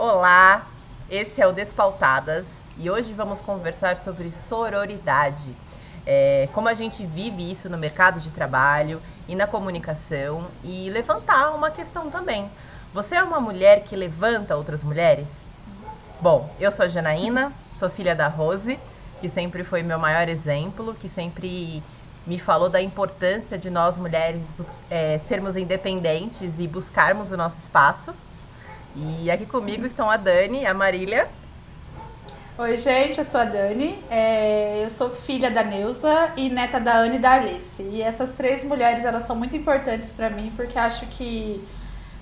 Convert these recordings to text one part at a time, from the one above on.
Olá, esse é o Despautadas e hoje vamos conversar sobre sororidade. É, como a gente vive isso no mercado de trabalho e na comunicação e levantar uma questão também. Você é uma mulher que levanta outras mulheres? Bom, eu sou a Janaína, sou filha da Rose, que sempre foi meu maior exemplo, que sempre me falou da importância de nós mulheres é, sermos independentes e buscarmos o nosso espaço. E aqui comigo estão a Dani e a Marília. Oi, gente, eu sou a Dani, é, eu sou filha da Neuza e neta da Anne e da Alice. E essas três mulheres, elas são muito importantes para mim, porque acho que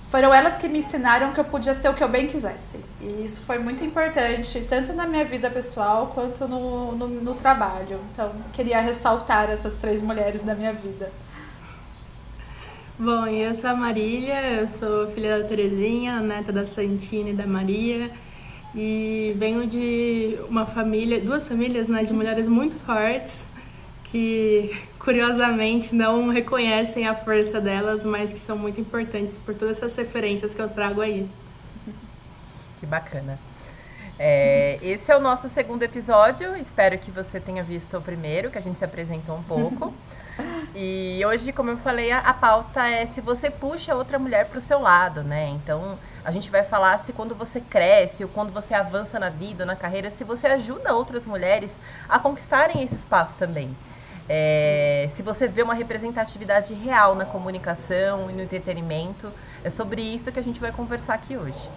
foram elas que me ensinaram que eu podia ser o que eu bem quisesse. E isso foi muito importante, tanto na minha vida pessoal quanto no, no, no trabalho. Então, queria ressaltar essas três mulheres da minha vida. Bom, eu sou a Marília, eu sou filha da Terezinha, neta da Santina e da Maria. E venho de uma família, duas famílias, né, de mulheres muito fortes que curiosamente não reconhecem a força delas, mas que são muito importantes por todas essas referências que eu trago aí. Que bacana. É, esse é o nosso segundo episódio. Espero que você tenha visto o primeiro, que a gente se apresentou um pouco. E hoje, como eu falei, a, a pauta é se você puxa outra mulher para o seu lado, né? Então, a gente vai falar se quando você cresce ou quando você avança na vida, na carreira, se você ajuda outras mulheres a conquistarem esse espaço também. É, se você vê uma representatividade real na comunicação e no entretenimento, é sobre isso que a gente vai conversar aqui hoje.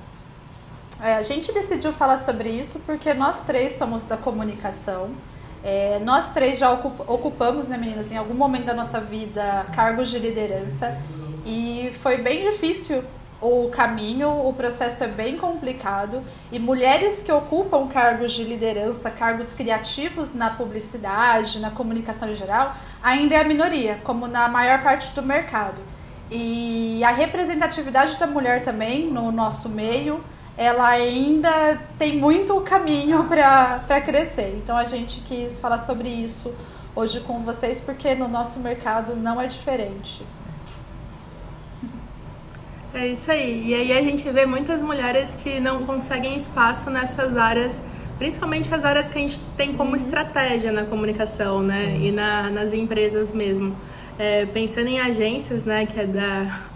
É, a gente decidiu falar sobre isso porque nós três somos da comunicação. É, nós três já ocupamos, né, meninas, em algum momento da nossa vida, cargos de liderança. E foi bem difícil o caminho, o processo é bem complicado. E mulheres que ocupam cargos de liderança, cargos criativos na publicidade, na comunicação em geral, ainda é a minoria, como na maior parte do mercado. E a representatividade da mulher também no nosso meio ela ainda tem muito caminho para crescer. Então a gente quis falar sobre isso hoje com vocês, porque no nosso mercado não é diferente. É isso aí. E aí a gente vê muitas mulheres que não conseguem espaço nessas áreas, principalmente as áreas que a gente tem como uhum. estratégia na comunicação, né? Sim. E na, nas empresas mesmo. É, pensando em agências, né? Que é da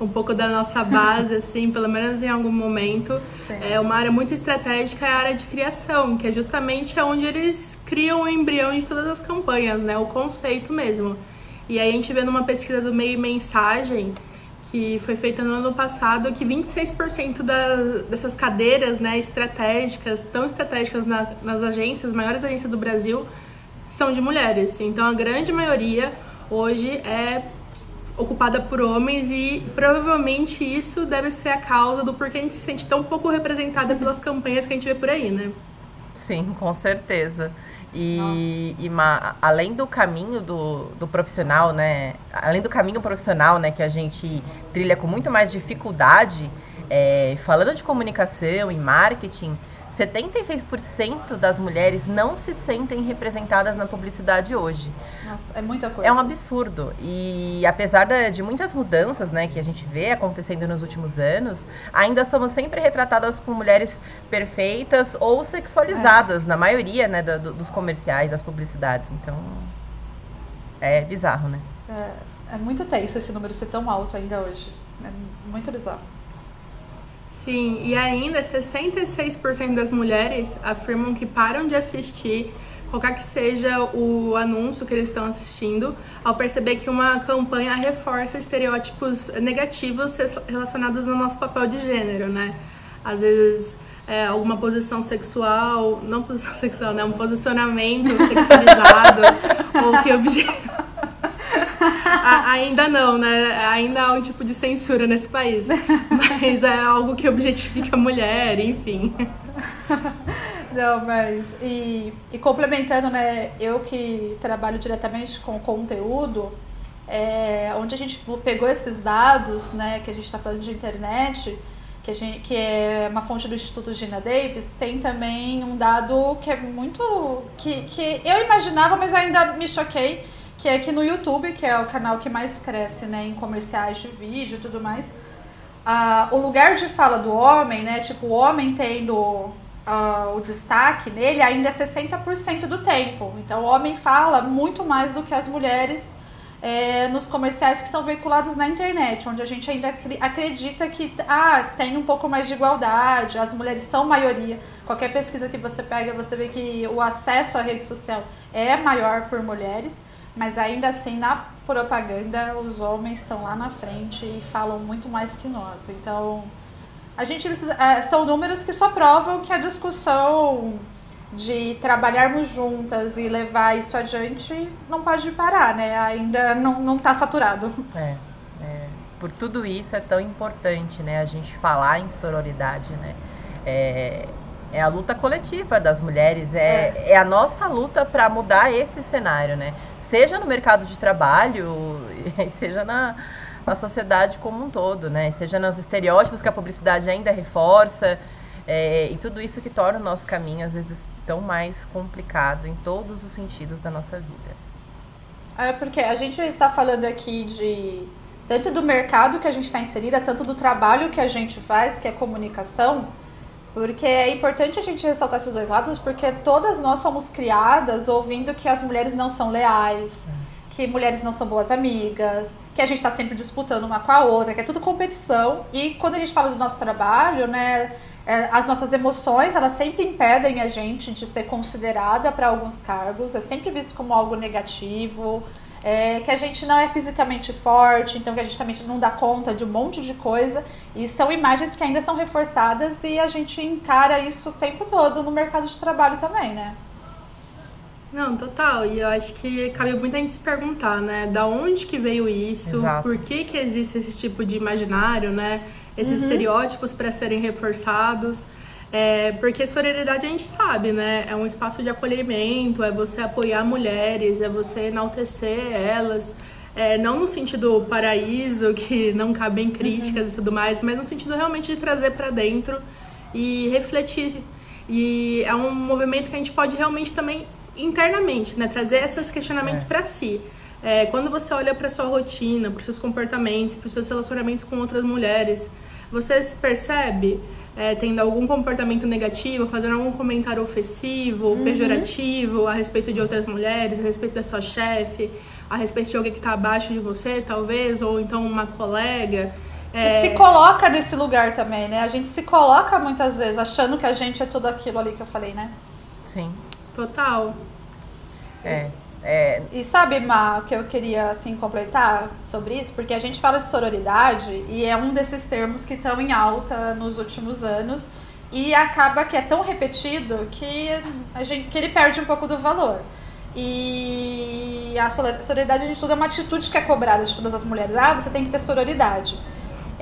um pouco da nossa base, assim, pelo menos em algum momento. Sim. É uma área muito estratégica, é a área de criação, que é justamente onde eles criam o embrião de todas as campanhas, né? O conceito mesmo. E aí a gente vê numa pesquisa do Meio Mensagem, que foi feita no ano passado, que 26% da, dessas cadeiras né, estratégicas, tão estratégicas na, nas agências, maiores agências do Brasil, são de mulheres. Então a grande maioria hoje é ocupada por homens e provavelmente isso deve ser a causa do porquê a gente se sente tão pouco representada pelas campanhas que a gente vê por aí, né? Sim, com certeza. E, e além do caminho do, do profissional, né? Além do caminho profissional, né, que a gente trilha com muito mais dificuldade, é, falando de comunicação e marketing, 76% das mulheres não se sentem representadas na publicidade hoje. Nossa, é muita coisa. É um absurdo. E apesar de muitas mudanças né, que a gente vê acontecendo nos últimos anos, ainda somos sempre retratadas como mulheres perfeitas ou sexualizadas, é. na maioria né, do, dos comerciais, das publicidades. Então, é bizarro, né? É, é muito tenso esse número ser tão alto ainda hoje. É muito bizarro. Sim, e ainda 66% das mulheres afirmam que param de assistir qualquer que seja o anúncio que eles estão assistindo, ao perceber que uma campanha reforça estereótipos negativos relacionados ao nosso papel de gênero, né? Às vezes é, alguma posição sexual, não posição sexual, né? Um posicionamento sexualizado, ou que ainda não, né? Ainda há um tipo de censura nesse país. Mas é algo que objetifica a mulher, enfim. Não, mas. E, e complementando, né? Eu que trabalho diretamente com conteúdo, é, onde a gente pegou esses dados, né? Que a gente está falando de internet, que, a gente, que é uma fonte do Instituto Gina Davis, tem também um dado que é muito. que, que eu imaginava, mas ainda me choquei que é que no YouTube, que é o canal que mais cresce né, em comerciais de vídeo e tudo mais, o lugar de fala do homem, né? Tipo, o homem tendo uh, o destaque nele ainda é 60% do tempo. Então, o homem fala muito mais do que as mulheres é, nos comerciais que são veiculados na internet, onde a gente ainda acredita que ah, tem um pouco mais de igualdade, as mulheres são maioria. Qualquer pesquisa que você pega, você vê que o acesso à rede social é maior por mulheres, mas ainda assim na propaganda os homens estão lá na frente e falam muito mais que nós. Então, a gente precisa. É, são números que só provam que a discussão de trabalharmos juntas e levar isso adiante não pode parar, né? Ainda não, não tá saturado. É, é, por tudo isso é tão importante, né? A gente falar em sororidade, né? É, é a luta coletiva das mulheres, é, é. é a nossa luta para mudar esse cenário, né? Seja no mercado de trabalho, seja na, na sociedade como um todo, né? Seja nos estereótipos que a publicidade ainda reforça, é, e tudo isso que torna o nosso caminho, às vezes, tão mais complicado em todos os sentidos da nossa vida. É porque a gente está falando aqui de tanto do mercado que a gente está inserida, tanto do trabalho que a gente faz, que é comunicação, porque é importante a gente ressaltar esses dois lados, porque todas nós somos criadas ouvindo que as mulheres não são leais, que mulheres não são boas amigas, que a gente está sempre disputando uma com a outra, que é tudo competição. E quando a gente fala do nosso trabalho, né, é, as nossas emoções, elas sempre impedem a gente de ser considerada para alguns cargos, é sempre visto como algo negativo, é, que a gente não é fisicamente forte, então que a gente também não dá conta de um monte de coisa. E são imagens que ainda são reforçadas e a gente encara isso o tempo todo no mercado de trabalho também, né? Não, total. E eu acho que cabe muita gente se perguntar, né? Da onde que veio isso? Exato. Por que que existe esse tipo de imaginário, né? Esses uhum. estereótipos para serem reforçados. É, porque sororidade a gente sabe, né? É um espaço de acolhimento, é você apoiar mulheres, é você enaltecer elas. É, não no sentido paraíso, que não cabem críticas uhum. e tudo mais, mas no sentido realmente de trazer para dentro e refletir. E é um movimento que a gente pode realmente também internamente, né? Trazer esses questionamentos é. para si. É, quando você olha para sua rotina, para seus comportamentos, para seus relacionamentos com outras mulheres, você se percebe é, tendo algum comportamento negativo, fazendo algum comentário ofensivo, uhum. pejorativo a respeito de outras mulheres, a respeito da sua chefe, a respeito de alguém que está abaixo de você, talvez, ou então uma colega. É... E se coloca nesse lugar também, né? A gente se coloca muitas vezes achando que a gente é tudo aquilo ali que eu falei, né? Sim. Total. É. É... E sabe, Ma, o que eu queria assim completar sobre isso? Porque a gente fala de sororidade e é um desses termos que estão em alta nos últimos anos e acaba que é tão repetido que a gente que ele perde um pouco do valor. E a sororidade a gente estuda uma atitude que é cobrada de todas as mulheres. Ah, você tem que ter sororidade.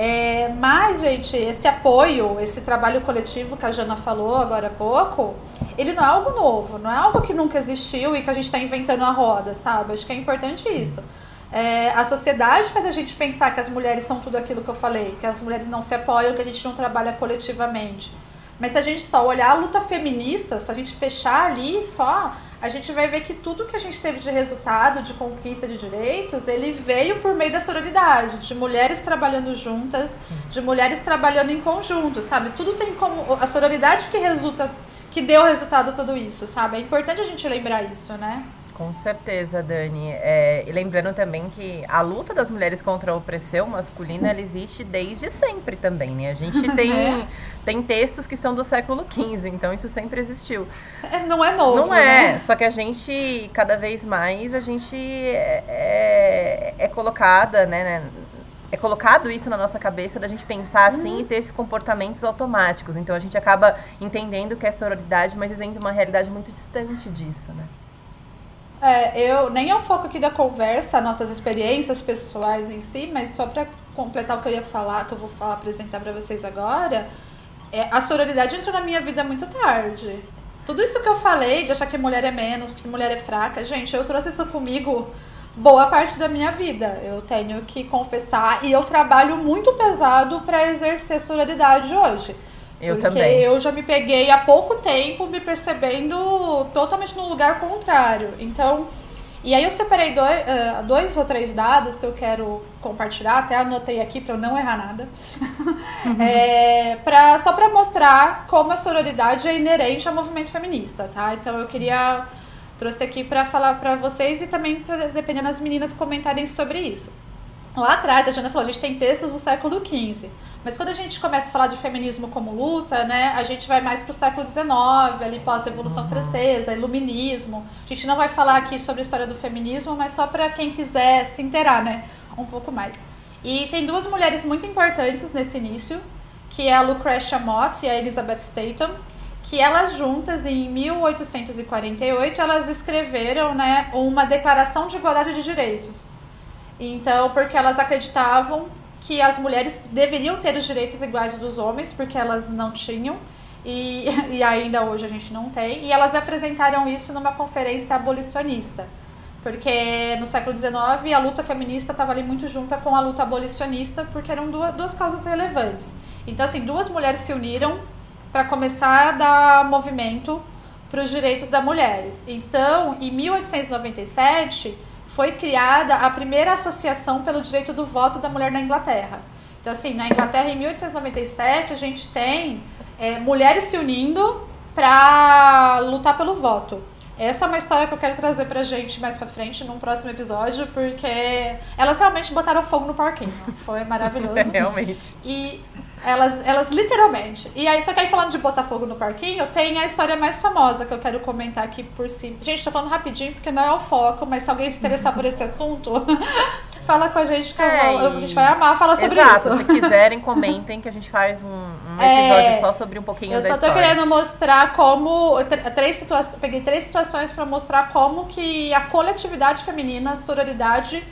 É, mas, gente, esse apoio, esse trabalho coletivo que a Jana falou agora há pouco, ele não é algo novo, não é algo que nunca existiu e que a gente está inventando a roda, sabe? Acho que é importante Sim. isso. É, a sociedade faz a gente pensar que as mulheres são tudo aquilo que eu falei, que as mulheres não se apoiam, que a gente não trabalha coletivamente. Mas se a gente só olhar a luta feminista, se a gente fechar ali só, a gente vai ver que tudo que a gente teve de resultado, de conquista de direitos, ele veio por meio da sororidade, de mulheres trabalhando juntas, Sim. de mulheres trabalhando em conjunto, sabe? Tudo tem como. A sororidade que resulta, que deu resultado tudo isso, sabe? É importante a gente lembrar isso, né? Com certeza, Dani. É, e lembrando também que a luta das mulheres contra a opressão masculina ela existe desde sempre também, né? A gente tem, é. tem textos que são do século XV, então isso sempre existiu. É, não é novo. Não é, né? só que a gente, cada vez mais, a gente é, é, é colocada, né, né? é colocado isso na nossa cabeça da gente pensar assim uhum. e ter esses comportamentos automáticos. Então a gente acaba entendendo que é sororidade, mas vivendo uma realidade muito distante disso, né? É, eu nem é o foco aqui da conversa, nossas experiências pessoais em si, mas só para completar o que eu ia falar, que eu vou falar, apresentar para vocês agora, é, a sororidade entrou na minha vida muito tarde. Tudo isso que eu falei de achar que mulher é menos, que mulher é fraca, gente, eu trouxe isso comigo boa parte da minha vida. Eu tenho que confessar e eu trabalho muito pesado para exercer sororidade hoje. Eu porque também. eu já me peguei há pouco tempo me percebendo totalmente no lugar contrário. Então, E aí eu separei dois, uh, dois ou três dados que eu quero compartilhar, até anotei aqui para eu não errar nada, uhum. é, pra, só para mostrar como a sororidade é inerente ao movimento feminista, tá? Então eu queria trouxe aqui para falar para vocês e também para dependendo das meninas comentarem sobre isso. Lá atrás, a Diana falou, a gente tem textos do século XV. Mas quando a gente começa a falar de feminismo como luta, né, a gente vai mais para o século XIX, ali pós-revolução uhum. francesa, iluminismo. A gente não vai falar aqui sobre a história do feminismo, mas só para quem quiser se inteirar, né, um pouco mais. E tem duas mulheres muito importantes nesse início, que é a Lucretia Mott e a Elizabeth Statham, que elas juntas em 1848 elas escreveram, né, uma declaração de igualdade de direitos. Então, porque elas acreditavam que as mulheres deveriam ter os direitos iguais dos homens, porque elas não tinham. E, e ainda hoje a gente não tem. E elas apresentaram isso numa conferência abolicionista. Porque no século XIX a luta feminista estava ali muito junta com a luta abolicionista, porque eram duas, duas causas relevantes. Então, assim, duas mulheres se uniram para começar a dar movimento para os direitos das mulheres. Então, em 1897 foi criada a primeira associação pelo direito do voto da mulher na Inglaterra. Então, assim, na Inglaterra, em 1897, a gente tem é, mulheres se unindo para lutar pelo voto. Essa é uma história que eu quero trazer pra gente mais pra frente, num próximo episódio, porque elas realmente botaram fogo no parquinho. Foi maravilhoso. realmente. E elas, elas literalmente. E aí, só que aí falando de Botafogo no parquinho, tem a história mais famosa que eu quero comentar aqui por cima. Gente, tô falando rapidinho porque não é o foco, mas se alguém se interessar por esse assunto, fala com a gente que é, a gente vai amar falar sobre exato, isso. se quiserem, comentem que a gente faz um, um episódio é, só sobre um pouquinho da história. Eu só tô querendo mostrar como. Três situações, peguei três situações para mostrar como que a coletividade feminina, a sororidade,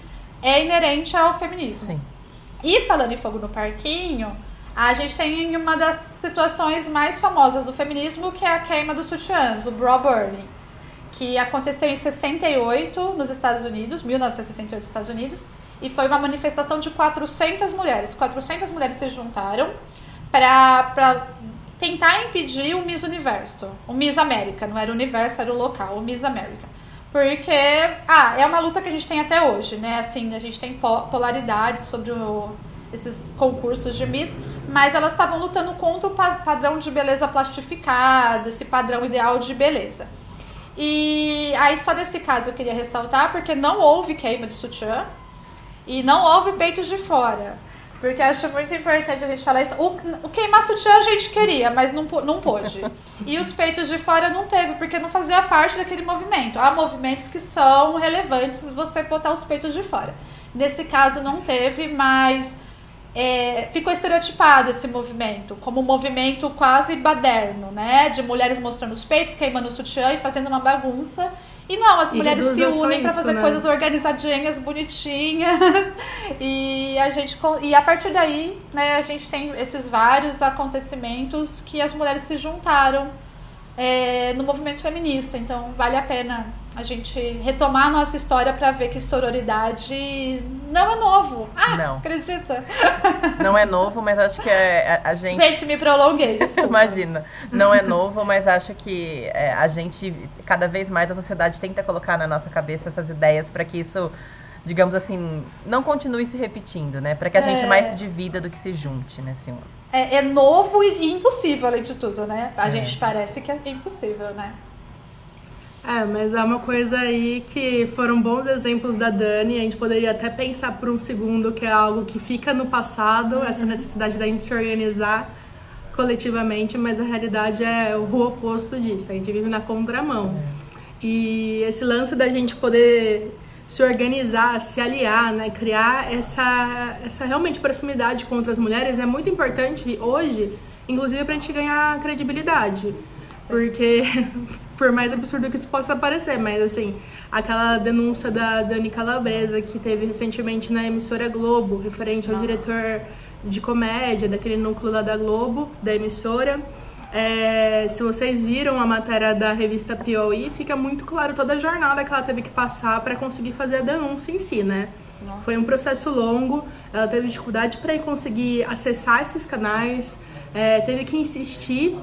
é inerente ao feminismo. Sim. E falando em fogo no parquinho, a gente tem uma das situações mais famosas do feminismo, que é a queima dos sutiãs, o Bra Burning, que aconteceu em 68 nos Estados Unidos, 1968 nos Estados Unidos, e foi uma manifestação de 400 mulheres. 400 mulheres se juntaram para tentar impedir o Miss Universo, o Miss América, não era o universo, era o local, o Miss América. Porque, ah, é uma luta que a gente tem até hoje, né? Assim, a gente tem polaridade sobre o, esses concursos de Miss, mas elas estavam lutando contra o padrão de beleza plastificado, esse padrão ideal de beleza. E aí só desse caso eu queria ressaltar, porque não houve queima de sutiã e não houve peitos de fora. Porque acho muito importante a gente falar isso. O, o queimar sutiã a gente queria, mas não, não pôde. E os peitos de fora não teve, porque não fazia parte daquele movimento. Há movimentos que são relevantes você botar os peitos de fora. Nesse caso não teve, mas é, ficou estereotipado esse movimento, como um movimento quase baderno, né? De mulheres mostrando os peitos, queimando o sutiã e fazendo uma bagunça. E não, as e mulheres se unem para fazer né? coisas organizadinhas, bonitinhas. e a gente e a partir daí, né, a gente tem esses vários acontecimentos que as mulheres se juntaram é, no movimento feminista. Então vale a pena a gente retomar a nossa história para ver que sororidade não é novo. Ah, não. acredita? Não é novo, mas acho que é, a, a gente. Gente, me prolonguei. Imagina. Não é novo, mas acho que é, a gente, cada vez mais, a sociedade tenta colocar na nossa cabeça essas ideias para que isso digamos assim, não continue se repetindo, né? Para que a gente é... mais se divida do que se junte, né, senhor? É, é novo e impossível, além de tudo, né? A é. gente parece que é impossível, né? É, mas é uma coisa aí que foram bons exemplos da Dani. A gente poderia até pensar por um segundo que é algo que fica no passado, uhum. essa necessidade da gente se organizar coletivamente, mas a realidade é o oposto disso. A gente vive na contramão. É. E esse lance da gente poder se organizar, se aliar, né, criar essa, essa realmente proximidade com outras mulheres é muito importante hoje, inclusive para a gente ganhar credibilidade. Porque, por mais absurdo que isso possa parecer, mas assim, aquela denúncia da Dani Calabresa que teve recentemente na emissora Globo, referente ao Nossa. diretor de comédia daquele núcleo lá da Globo, da emissora. É, se vocês viram a matéria da revista POI, fica muito claro toda a jornada que ela teve que passar para conseguir fazer a denúncia em si, né? Nossa. Foi um processo longo, ela teve dificuldade para conseguir acessar esses canais, é, teve que insistir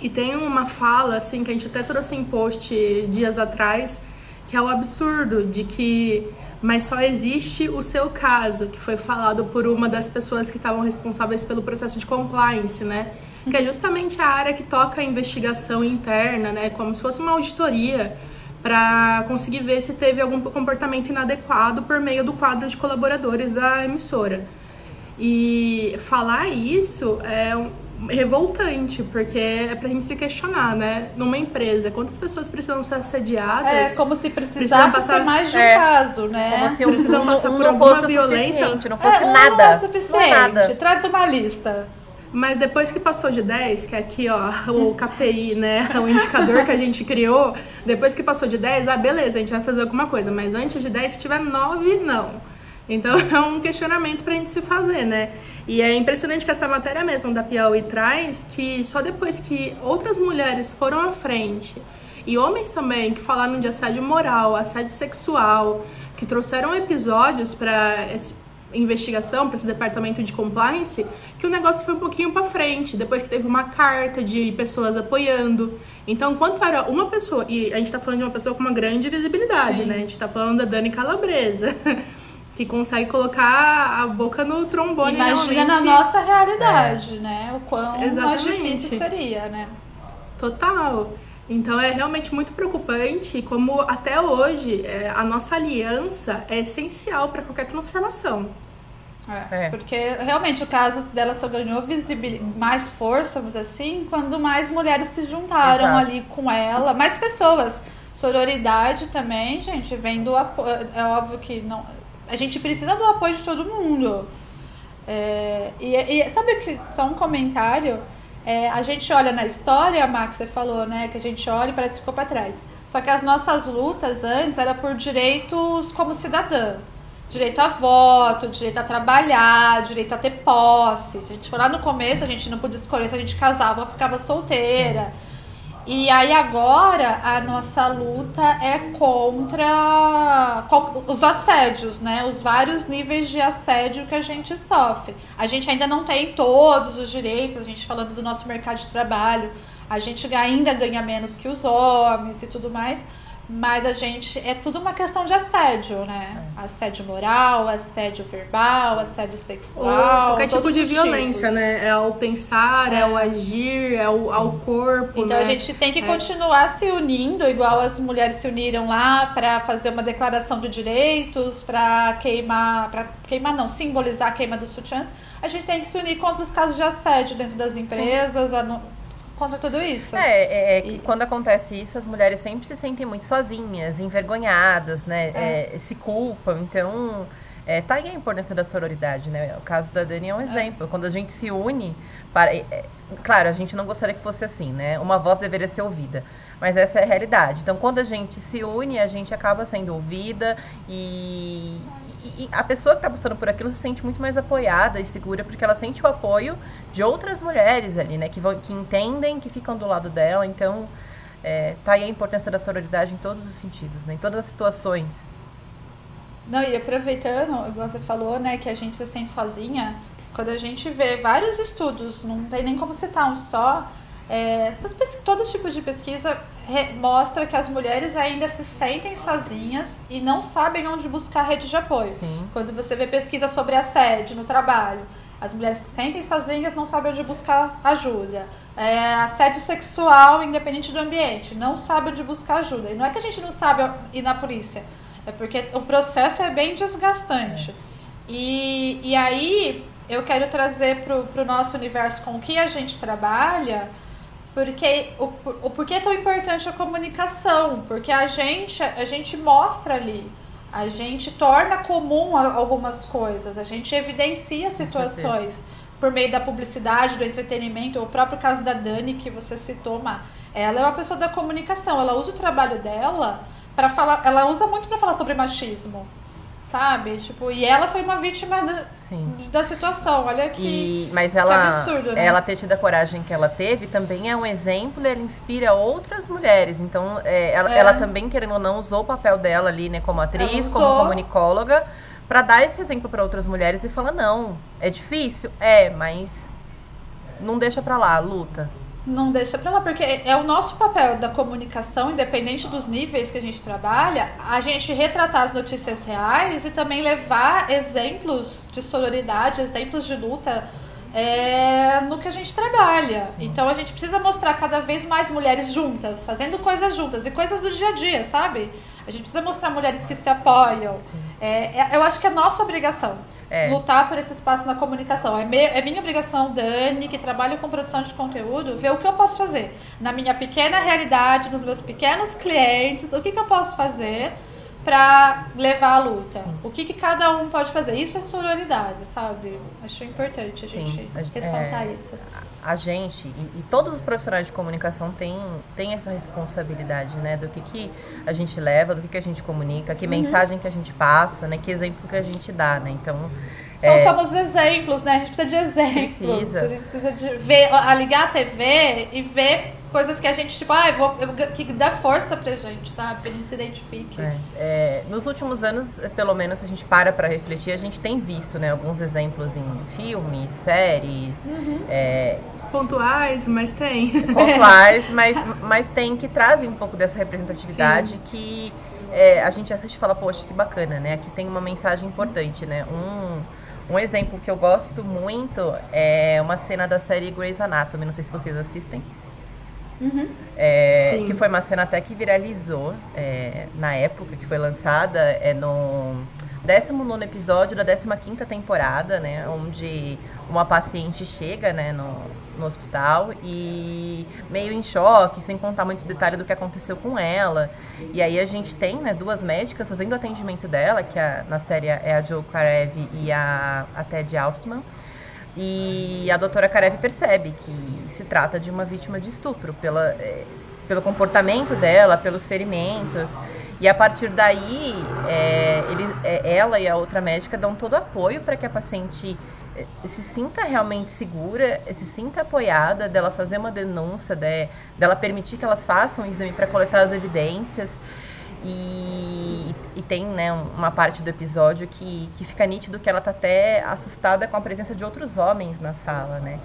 e tem uma fala, assim, que a gente até trouxe em post dias atrás, que é o absurdo de que mas só existe o seu caso, que foi falado por uma das pessoas que estavam responsáveis pelo processo de compliance, né? Que é justamente a área que toca a investigação interna, né? Como se fosse uma auditoria para conseguir ver se teve algum comportamento inadequado por meio do quadro de colaboradores da emissora. E falar isso é revoltante, porque é pra gente se questionar, né? Numa empresa, quantas pessoas precisam ser assediadas? É, como se precisasse passar... ser mais de um é, caso, né? Como se um, precisam um, passar um, por não fosse violência. Não fosse é, nada. Não é suficiente. Nada. Traz uma lista. Mas depois que passou de 10, que é aqui, ó, o KPI, né, o indicador que a gente criou, depois que passou de 10, ah, beleza, a gente vai fazer alguma coisa. Mas antes de 10, se tiver 9, não. Então é um questionamento pra gente se fazer, né? E é impressionante que essa matéria mesmo da Piauí traz que só depois que outras mulheres foram à frente e homens também que falaram de assédio moral, assédio sexual, que trouxeram episódios para investigação, para esse departamento de compliance, que o negócio foi um pouquinho para frente, depois que teve uma carta de pessoas apoiando. Então, enquanto era uma pessoa, e a gente está falando de uma pessoa com uma grande visibilidade, Sim. né? A gente está falando da Dani Calabresa. que consegue colocar a boca no trombone Imagina realmente. na nossa realidade, é. né? O quão Exatamente. mais difícil seria, né? Total. Então é realmente muito preocupante como até hoje é, a nossa aliança é essencial para qualquer transformação. É, é. Porque realmente o caso dela só ganhou mais força, vamos assim, quando mais mulheres se juntaram Exato. ali com ela, mais pessoas. Sororidade também, gente, vem do apoio. É óbvio que não, a gente precisa do apoio de todo mundo. É, e, e, sabe que só um comentário? É, a gente olha na história, Max, você falou, né? Que a gente olha e parece que ficou para trás. Só que as nossas lutas antes era por direitos como cidadã. Direito a voto, direito a trabalhar, direito a ter posse. Se a gente for lá no começo, a gente não podia escolher se a gente casava ou ficava solteira. Sim. E aí agora a nossa luta é contra os assédios, né? Os vários níveis de assédio que a gente sofre. A gente ainda não tem todos os direitos, a gente falando do nosso mercado de trabalho, a gente ainda ganha menos que os homens e tudo mais. Mas a gente. É tudo uma questão de assédio, né? É. Assédio moral, assédio verbal, assédio sexual. Ou qualquer tipo de violência, tipos. né? É o pensar, é, é o agir, é o ao corpo. Então né? a gente tem que é. continuar se unindo, igual as mulheres se uniram lá para fazer uma declaração de direitos, para queimar. para queimar não, simbolizar a queima dos sutiãs. A gente tem que se unir contra os casos de assédio dentro das empresas, contra tudo isso. É, é, é e... quando acontece isso, as mulheres sempre se sentem muito sozinhas, envergonhadas, né? É. É, se culpam. Então, é, tá aí a importância da sororidade, né? O caso da Dani é um é. exemplo. Quando a gente se une para. É, claro, a gente não gostaria que fosse assim, né? Uma voz deveria ser ouvida. Mas essa é a realidade. Então, quando a gente se une, a gente acaba sendo ouvida e, e a pessoa que está passando por aquilo se sente muito mais apoiada e segura, porque ela sente o apoio de outras mulheres ali, né? Que, vão, que entendem, que ficam do lado dela. Então, é, tá aí a importância da sororidade em todos os sentidos, né? Em todas as situações. Não, e aproveitando, igual você falou, né, que a gente se sente sozinha, quando a gente vê vários estudos, não tem nem como citar um só, é, essas, todo tipo de pesquisa mostra que as mulheres ainda se sentem sozinhas e não sabem onde buscar rede de apoio. Sim. Quando você vê pesquisa sobre assédio no trabalho, as mulheres se sentem sozinhas, não sabem onde buscar ajuda. É, assédio sexual, independente do ambiente, não sabe onde buscar ajuda. E não é que a gente não sabe ir na polícia, é porque o processo é bem desgastante. É. E, e aí eu quero trazer para o nosso universo com o que a gente trabalha porque o, o porquê é tão importante a comunicação? Porque a gente, a gente mostra ali, a gente torna comum algumas coisas, a gente evidencia situações. por meio da publicidade, do entretenimento, o próprio caso da Dani que você citou, Má, ela é uma pessoa da comunicação, ela usa o trabalho dela para falar, ela usa muito para falar sobre machismo sabe? Tipo, e ela foi uma vítima da, da situação. Olha que, e, mas ela, que absurdo, né? Ela ter tido a coragem que ela teve também é um exemplo, ela inspira outras mulheres. Então, é, ela, é. ela também, querendo ou não, usou o papel dela ali, né, como atriz, como comunicóloga, para dar esse exemplo para outras mulheres e falar: não, é difícil? É, mas não deixa pra lá, luta. Não deixa pra lá, porque é o nosso papel da comunicação, independente dos níveis que a gente trabalha, a gente retratar as notícias reais e também levar exemplos de sororidade, exemplos de luta é, no que a gente trabalha. Sim. Então a gente precisa mostrar cada vez mais mulheres juntas, fazendo coisas juntas e coisas do dia a dia, sabe? A gente precisa mostrar mulheres que se apoiam. É, é, eu acho que é nossa obrigação. É. Lutar por esse espaço na comunicação. É, me, é minha obrigação, Dani, que trabalha com produção de conteúdo, ver o que eu posso fazer. Na minha pequena realidade, nos meus pequenos clientes, o que, que eu posso fazer para levar a luta. Sim. O que, que, cada um pode fazer? Isso é sororidade, sabe? Acho importante a Sim, gente a, ressaltar é, isso. A gente e, e, todos os profissionais de comunicação têm, têm essa responsabilidade, né? Do que, que a gente leva, do que, que a gente comunica, que uhum. mensagem que a gente passa, né? Que exemplo que a gente dá, né? Então... São é, somos exemplos, né? A gente precisa de exemplos. Precisa. A gente precisa de ver, ligar a TV e ver coisas que a gente, tipo, ah, vou, que dá força pra gente, sabe? Pra gente se identifique. É, é, nos últimos anos, pelo menos, se a gente para pra refletir, a gente tem visto, né, alguns exemplos em filmes, séries. Uhum. É, pontuais, mas tem. Pontuais, mas, mas tem que trazem um pouco dessa representatividade Sim. que é, a gente assiste e fala, poxa, que bacana, né? Aqui tem uma mensagem importante, né? Um, um exemplo que eu gosto muito é uma cena da série Grey's Anatomy, não sei se vocês assistem. Uhum. É, que foi uma cena até que viralizou é, na época que foi lançada, é no 19 episódio da 15 temporada, né? Onde uma paciente chega né, no, no hospital e meio em choque, sem contar muito detalhe do que aconteceu com ela. E aí a gente tem né, duas médicas fazendo o atendimento dela, que a, na série é a Joe Karev e a, a Ted Alstman. E a doutora Karev percebe que se trata de uma vítima de estupro, pela, é, pelo comportamento dela, pelos ferimentos. E a partir daí, é, é, ela e a outra médica dão todo apoio para que a paciente é, se sinta realmente segura, se sinta apoiada, dela fazer uma denúncia, de, dela permitir que elas façam o exame para coletar as evidências. E, e, tem né, uma parte do episódio que, que fica nítido que ela tá até assustada com a presença de outros homens na sala, né?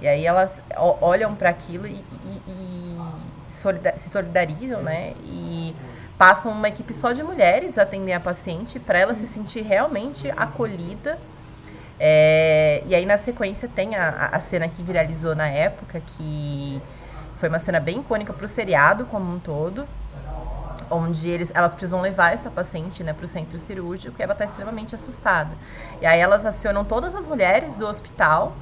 E aí elas olham para aquilo e, e, e se solidarizam, né? E passam uma equipe só de mulheres a atender a paciente para ela se sentir realmente acolhida. É, e aí na sequência tem a, a cena que viralizou na época, que foi uma cena bem icônica para o seriado como um todo, onde eles, elas precisam levar essa paciente né, para o centro cirúrgico e ela está extremamente assustada. E aí elas acionam todas as mulheres do hospital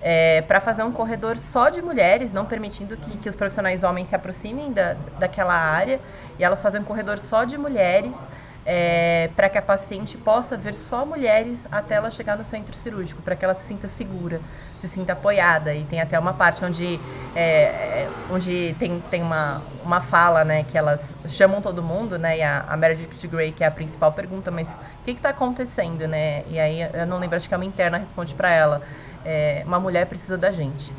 é, para fazer um corredor só de mulheres, não permitindo que, que os profissionais homens se aproximem da, daquela área, e elas fazem um corredor só de mulheres é, para que a paciente possa ver só mulheres até ela chegar no centro cirúrgico, para que ela se sinta segura, se sinta apoiada. E tem até uma parte onde, é, é, onde tem, tem uma, uma fala, né, que elas chamam todo mundo, né, e a, a Meredith Grey, que é a principal, pergunta, mas o que está acontecendo, né? E aí, eu não lembro, acho que é uma interna responde para ela, é, uma mulher precisa da gente.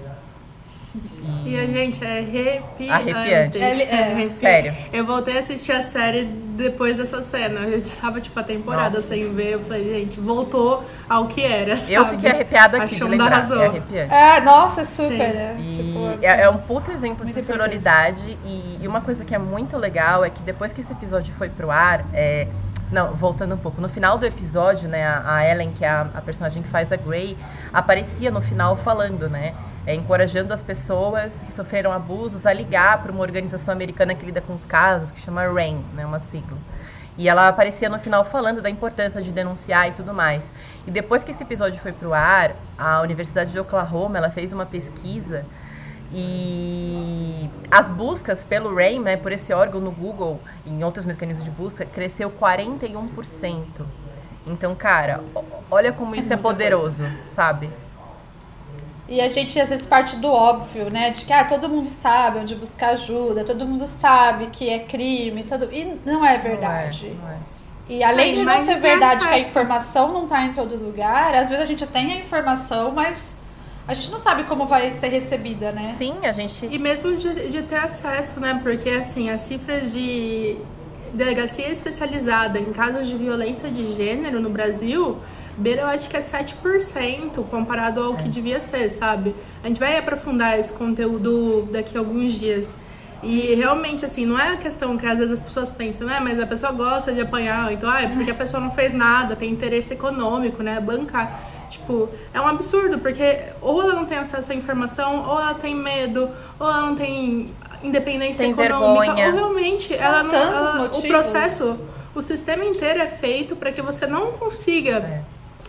E, e a gente é arrepiante. Arrepiante. É, é, Sério. Eu voltei a assistir a série depois dessa cena. Eu estava, tipo, a temporada Nossa. sem ver. Eu falei, gente, voltou ao que era, sabe? Eu fiquei arrepiada aqui de lembrar. Arrasou. É arrepiante. É, nossa, super. É, tipo, é, é, um puto exemplo de sororidade. E, e, uma coisa que é muito legal é que depois que esse episódio foi pro ar, é, não, voltando um pouco. No final do episódio, né, a Ellen, que é a, a personagem que faz a Grey, aparecia no final falando, né? É, encorajando as pessoas que sofreram abusos a ligar para uma organização americana que lida com os casos, que chama RAIN, né, uma sigla. E ela aparecia no final falando da importância de denunciar e tudo mais. E depois que esse episódio foi para o ar, a Universidade de Oklahoma ela fez uma pesquisa e as buscas pelo RAIN, né, por esse órgão no Google e em outros mecanismos de busca, cresceu 41%. Então, cara, olha como isso é, poderoso, sabe? E a gente às vezes parte do óbvio, né? De que ah, todo mundo sabe onde buscar ajuda, todo mundo sabe que é crime, todo... e não é verdade. Não é, não é. E além de não ser verdade que a informação não está em todo lugar, às vezes a gente tem a informação, mas a gente não sabe como vai ser recebida, né? Sim, a gente. E mesmo de, de ter acesso, né? Porque assim, as cifras de delegacia especializada em casos de violência de gênero no Brasil beira eu acho que é 7% comparado ao que devia ser, sabe? A gente vai aprofundar esse conteúdo daqui a alguns dias. E realmente, assim, não é a questão que às vezes as pessoas pensam, né? Mas a pessoa gosta de apanhar, então, ah, é porque a pessoa não fez nada, tem interesse econômico, né? Bancar. Tipo, é um absurdo, porque ou ela não tem acesso à informação, ou ela tem medo, ou ela não tem independência Tem econômica, vergonha. ou realmente São ela não. tantos ela- o processo, o sistema inteiro é feito para que você não consiga É.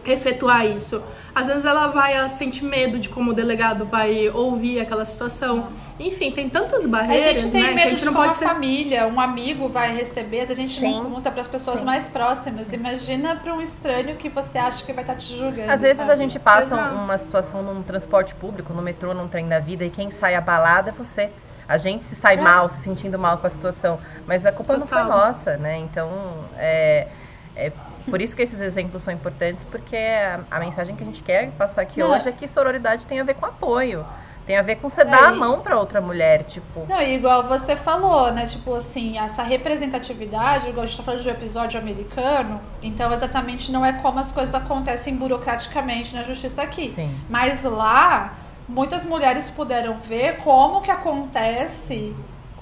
efetuar isso. Às vezes ela vai, ela sente medo de como o delegado vai ouvir aquela situação. Enfim, tem tantas A barreiras, gente tem né? que a medo gente de não como a pode ser. família, um amigo vai receber, às vezes a gente Sim. não conta para as pessoas Sim. mais próximas. Imagina para um estranho que você acha que vai estar te julgando. Às vezes a sabe? gente passa Exato. uma situação num transporte público, no metrô, num trem da vida, e quem sai abalado é você. A gente se sai mal, se sentindo mal com a situação, mas a culpa não foi Total. nossa, né? Então, é, é por isso que esses exemplos são importantes, porque a, a mensagem que a gente quer passar aqui Não. hoje é que sororidade tem a ver com apoio. Tem a ver com você dar a mão pra outra mulher, tipo. Não, e igual você falou, né? Tipo assim, essa representatividade, igual a gente tá falando de um episódio americano, então exatamente não é como as coisas acontecem burocraticamente na justiça aqui. Sim. Mas lá, muitas mulheres puderam ver como que acontece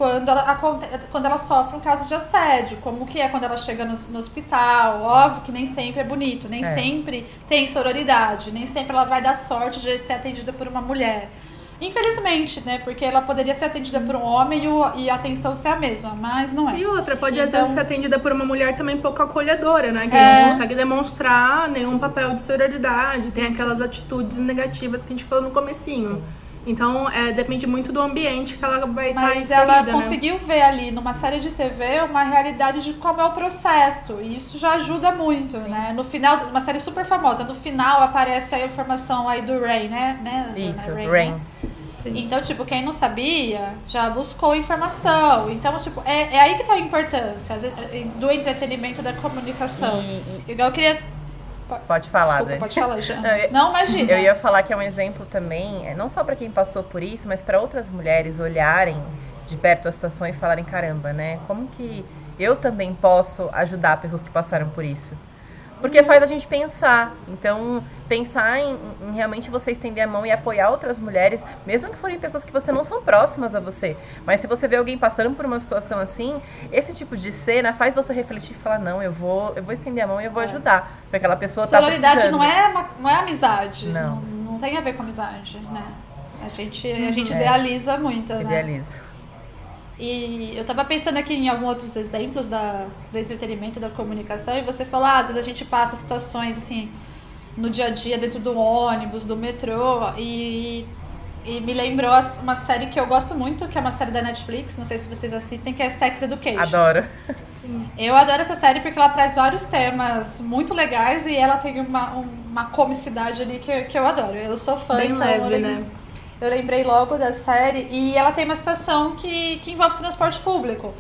quando ela, quando ela sofre um caso de assédio, como que é quando ela chega no, no hospital. Óbvio que nem sempre é bonito, nem É. sempre tem sororidade, nem sempre ela vai dar sorte de ser atendida por uma mulher. Infelizmente, né? Porque ela poderia ser atendida por um homem e, o- e a atenção ser a mesma, mas não é. E outra, pode às Então- vezes ser atendida por uma mulher também pouco acolhedora, né? Que É. não consegue demonstrar nenhum papel de sororidade, tem aquelas atitudes negativas que a gente falou no comecinho. Então, é, depende muito do ambiente que ela vai estar Mas inserida, ela né? conseguiu ver ali numa série de TV uma realidade de como é o processo. E isso já ajuda muito, né? No final, uma série super famosa, no final aparece a informação aí do Rain, né? né Jana? Isso, né? Rain. Então, tipo, quem não sabia já buscou informação. Então, tipo, é, é aí que tá a importância do entretenimento e da comunicação. E- Igual eu queria. Pode falar, Desculpa, Dani. pode falar, Jana. Não, eu- Não, imagina. Eu ia falar que é um exemplo também, é, não só para quem passou por isso, mas para outras mulheres olharem de perto a situação e falarem: caramba, né? Como que eu também posso ajudar pessoas que passaram por isso? Porque faz a gente pensar. Então, pensar em, em realmente você estender a mão e apoiar outras mulheres, mesmo que forem pessoas que você não são próximas a você. Mas se você vê alguém passando por uma situação assim, esse tipo de cena faz você refletir e falar: não, eu vou, eu vou estender a mão e eu vou ajudar. Porque aquela pessoa tá Sororidade precisando. não é, uma- não é amizade. Não. não. não tem a ver com amizade, né? A gente, a gente É. idealiza muito, né? Idealiza. E eu tava pensando aqui em alguns outros exemplos da, do entretenimento, da comunicação, e você falou, ah, às vezes a gente passa situações assim no dia a dia dentro do ônibus, do metrô, e, e me lembrou uma série que eu gosto muito, que é uma série da Netflix, não sei se vocês assistem, que é Sex Education. Adoro. Eu adoro essa série porque ela traz vários temas muito legais e ela tem uma, uma comicidade ali que, que eu adoro. Eu sou fã, Bem então leve, eu, né? Eu lembrei logo da série e ela tem uma situação que, que envolve transporte público.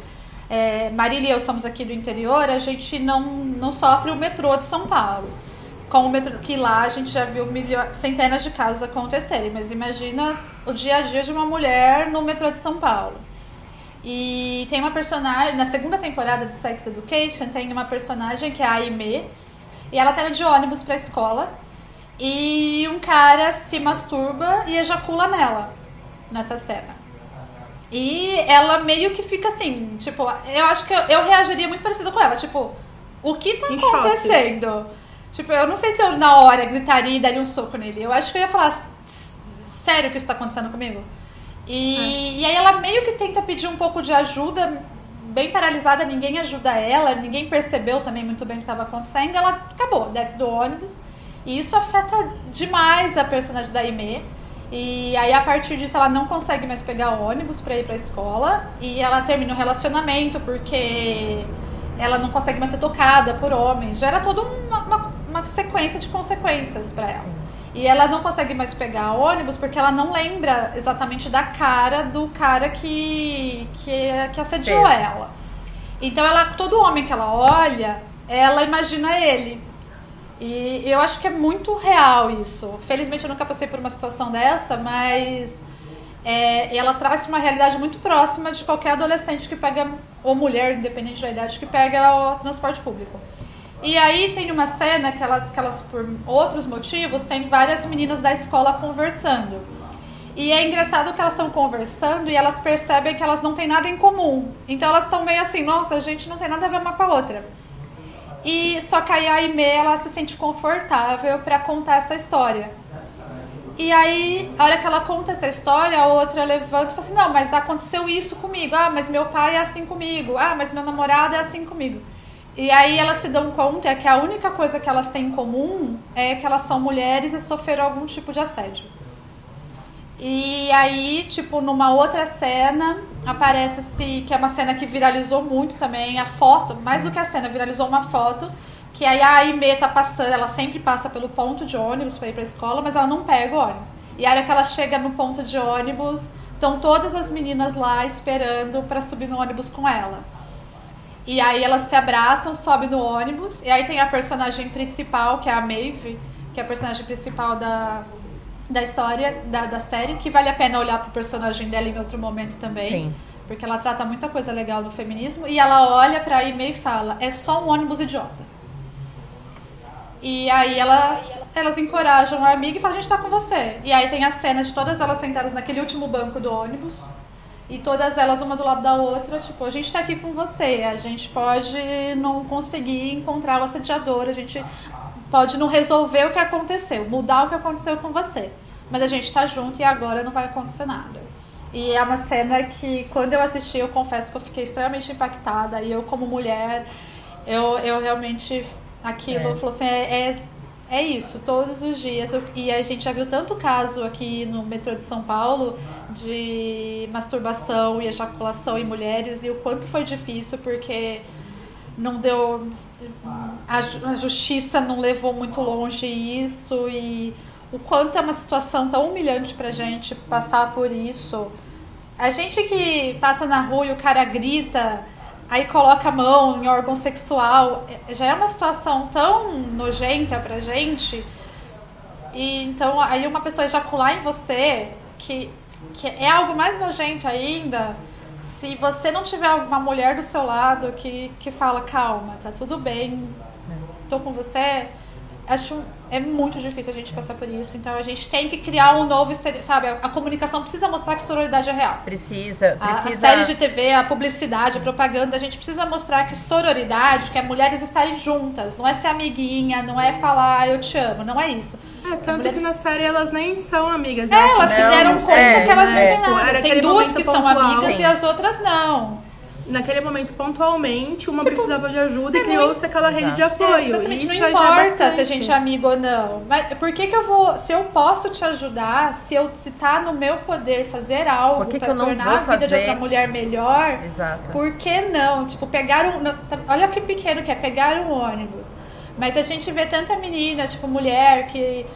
É, Marília e eu somos aqui do interior, a gente não, não sofre o metrô de São Paulo. Com o metrô, que lá a gente já viu milho- centenas de casos acontecerem, mas imagina o dia a dia de uma mulher no metrô de São Paulo. E tem uma personagem, na segunda temporada de Sex Education, tem uma personagem que é a Aimee, e ela tá indo de ônibus pra escola, e um cara se masturba e ejacula nela, nessa cena. E ela meio que fica assim, tipo, eu acho que eu, eu reagiria muito parecido com ela, tipo, o que tá Em choque. acontecendo? Tipo, eu não sei se eu na hora gritaria e daria um soco nele. Eu acho que eu ia falar, "S- sério que isso tá acontecendo comigo? E, e aí ela meio que tenta pedir um pouco de ajuda, bem paralisada, ninguém ajuda ela, ninguém percebeu também muito bem o que estava acontecendo, ela acabou, desce do ônibus. E isso afeta demais a personagem da Aimee. E aí, a partir disso, ela não consegue mais pegar o ônibus pra ir pra escola. E ela termina o relacionamento porque ela não consegue mais ser tocada por homens. Gera toda uma, uma, uma sequência de consequências pra ela. E ela não consegue mais pegar ônibus porque ela não lembra exatamente da cara do cara que, que, que assediou ela. Então, ela, todo homem que ela olha, ela imagina ele. E eu acho que é muito real isso. Felizmente eu nunca passei por uma situação dessa, mas é, ela traz uma realidade muito próxima de qualquer adolescente que pega, ou mulher, independente da idade, que pega o transporte público. E aí tem uma cena que elas, que elas, por outros motivos, tem várias meninas da escola conversando. E é engraçado que elas estão conversando e elas percebem que elas não têm nada em comum. Então elas estão meio assim, nossa, a gente não tem nada a ver uma com a outra. E só que aí a Aimee, ela se sente confortável para contar essa história. E aí, a hora que ela conta essa história, a outra levanta e fala assim: Não, mas aconteceu isso comigo. Ah, mas meu pai é assim comigo. Ah, mas meu namorado é assim comigo. E aí elas se dão conta que a única coisa que elas têm em comum é que elas são mulheres e sofreram algum tipo de assédio. E aí, tipo, numa outra cena, aparece-se que é uma cena que viralizou muito também, a foto, mais do que a cena, viralizou uma foto, que aí a Aimee tá passando, ela sempre passa pelo ponto de ônibus para ir pra escola, mas ela não pega o ônibus. E a hora que ela chega no ponto de ônibus, estão todas as meninas lá esperando para subir no ônibus com ela. E aí elas se abraçam, sobem no ônibus. E aí tem a personagem principal, que é a Maeve, que é a personagem principal da, da história, da, da série, que vale a pena olhar pro personagem dela em outro momento também. Sim. Porque ela trata muita coisa legal do feminismo. E ela olha pra Aimee e fala: é só um ônibus idiota. E aí ela, elas encorajam a amiga e falam: a gente tá com você. E aí tem a cena de todas elas sentadas naquele último banco do ônibus. E todas elas, uma do lado da outra, tipo, a gente tá aqui com você. A gente pode não conseguir encontrar o assediador, a gente pode não resolver o que aconteceu, mudar o que aconteceu com você. Mas a gente tá junto e agora não vai acontecer nada. E é uma cena que, quando eu assisti, eu confesso que eu fiquei extremamente impactada. E eu, como mulher, eu, eu realmente. Aquilo, É. falou assim: é, é, é isso, todos os dias. Eu- e a gente já viu tanto caso aqui no metrô de São Paulo de masturbação e ejaculação em mulheres e o quanto foi difícil porque não deu. A, a justiça não levou muito longe isso e o quanto é uma situação tão humilhante pra gente passar por isso. A gente que passa na rua e o cara grita, aí coloca a mão em órgão sexual, é- já é uma situação tão nojenta pra gente. E então aí uma pessoa ejacular em você, que, que é algo mais nojento ainda, se você não tiver uma mulher do seu lado que, que fala, calma, tá tudo bem, tô com você, acho é muito difícil a gente passar por isso. Então a gente tem que criar um novo sabe? A, a comunicação precisa mostrar que sororidade é real. Precisa, A, a precisa. série de TV, a publicidade, a propaganda, a gente precisa mostrar que sororidade, que é mulheres estarem juntas, não é ser amiguinha, não é falar "Ah, eu te amo, não é isso. É, tanto mulheres- que na série elas nem são amigas. É, elas se Não, deram não conta sei, que elas não é. têm Tipo, nada. era Tem duas que são pontual. amigas Sim. e as outras não. Naquele momento, pontualmente, uma Tipo, precisava de ajuda e é, criou-se aquela rede de Exato. apoio. Exatamente, e não isso já é importa se a gente é amigo ou não. Mas por que, que eu vou. Se eu posso te ajudar, se eu se tá no meu poder fazer algo não tornar vou a vida de fazer? outra mulher melhor, Exato. por que não? Tipo, pegar um. não, tá- Olha que pequeno que é, pegar um ônibus. Mas a gente vê tanta menina, tipo, mulher que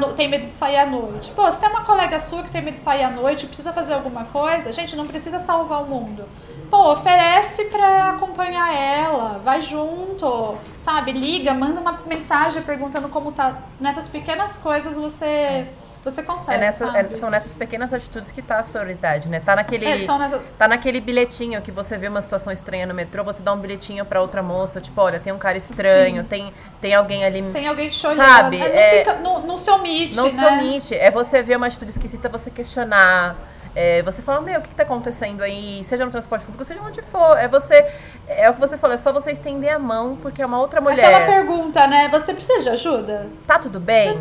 no- tem medo de sair à noite. Pô, se tem uma colega sua que tem medo de sair à noite, precisa fazer alguma coisa, gente, não precisa salvar o mundo. Pô, oferece pra acompanhar ela, vai junto, sabe? Liga, manda uma mensagem perguntando como tá. Nessas pequenas coisas você, você consegue. É nessa, é- são nessas pequenas atitudes que tá a sororidade, né? Tá naquele, É, são nessas- tá naquele bilhetinho que você vê uma situação estranha no metrô, você dá um bilhetinho pra outra moça, tipo, olha, tem um cara estranho, tem, tem alguém ali. Tem alguém te olhando. Sabe, Não, é- fica- não, não se omite, Não né? se omite. É você ver uma atitude esquisita, você questionar. É, você fala, meu, o que, que tá acontecendo aí? Seja no transporte público, seja onde for. É você. É o que você falou, é só você estender a mão, porque é uma outra mulher. Aquela pergunta, né? Você precisa de ajuda? Tá tudo bem?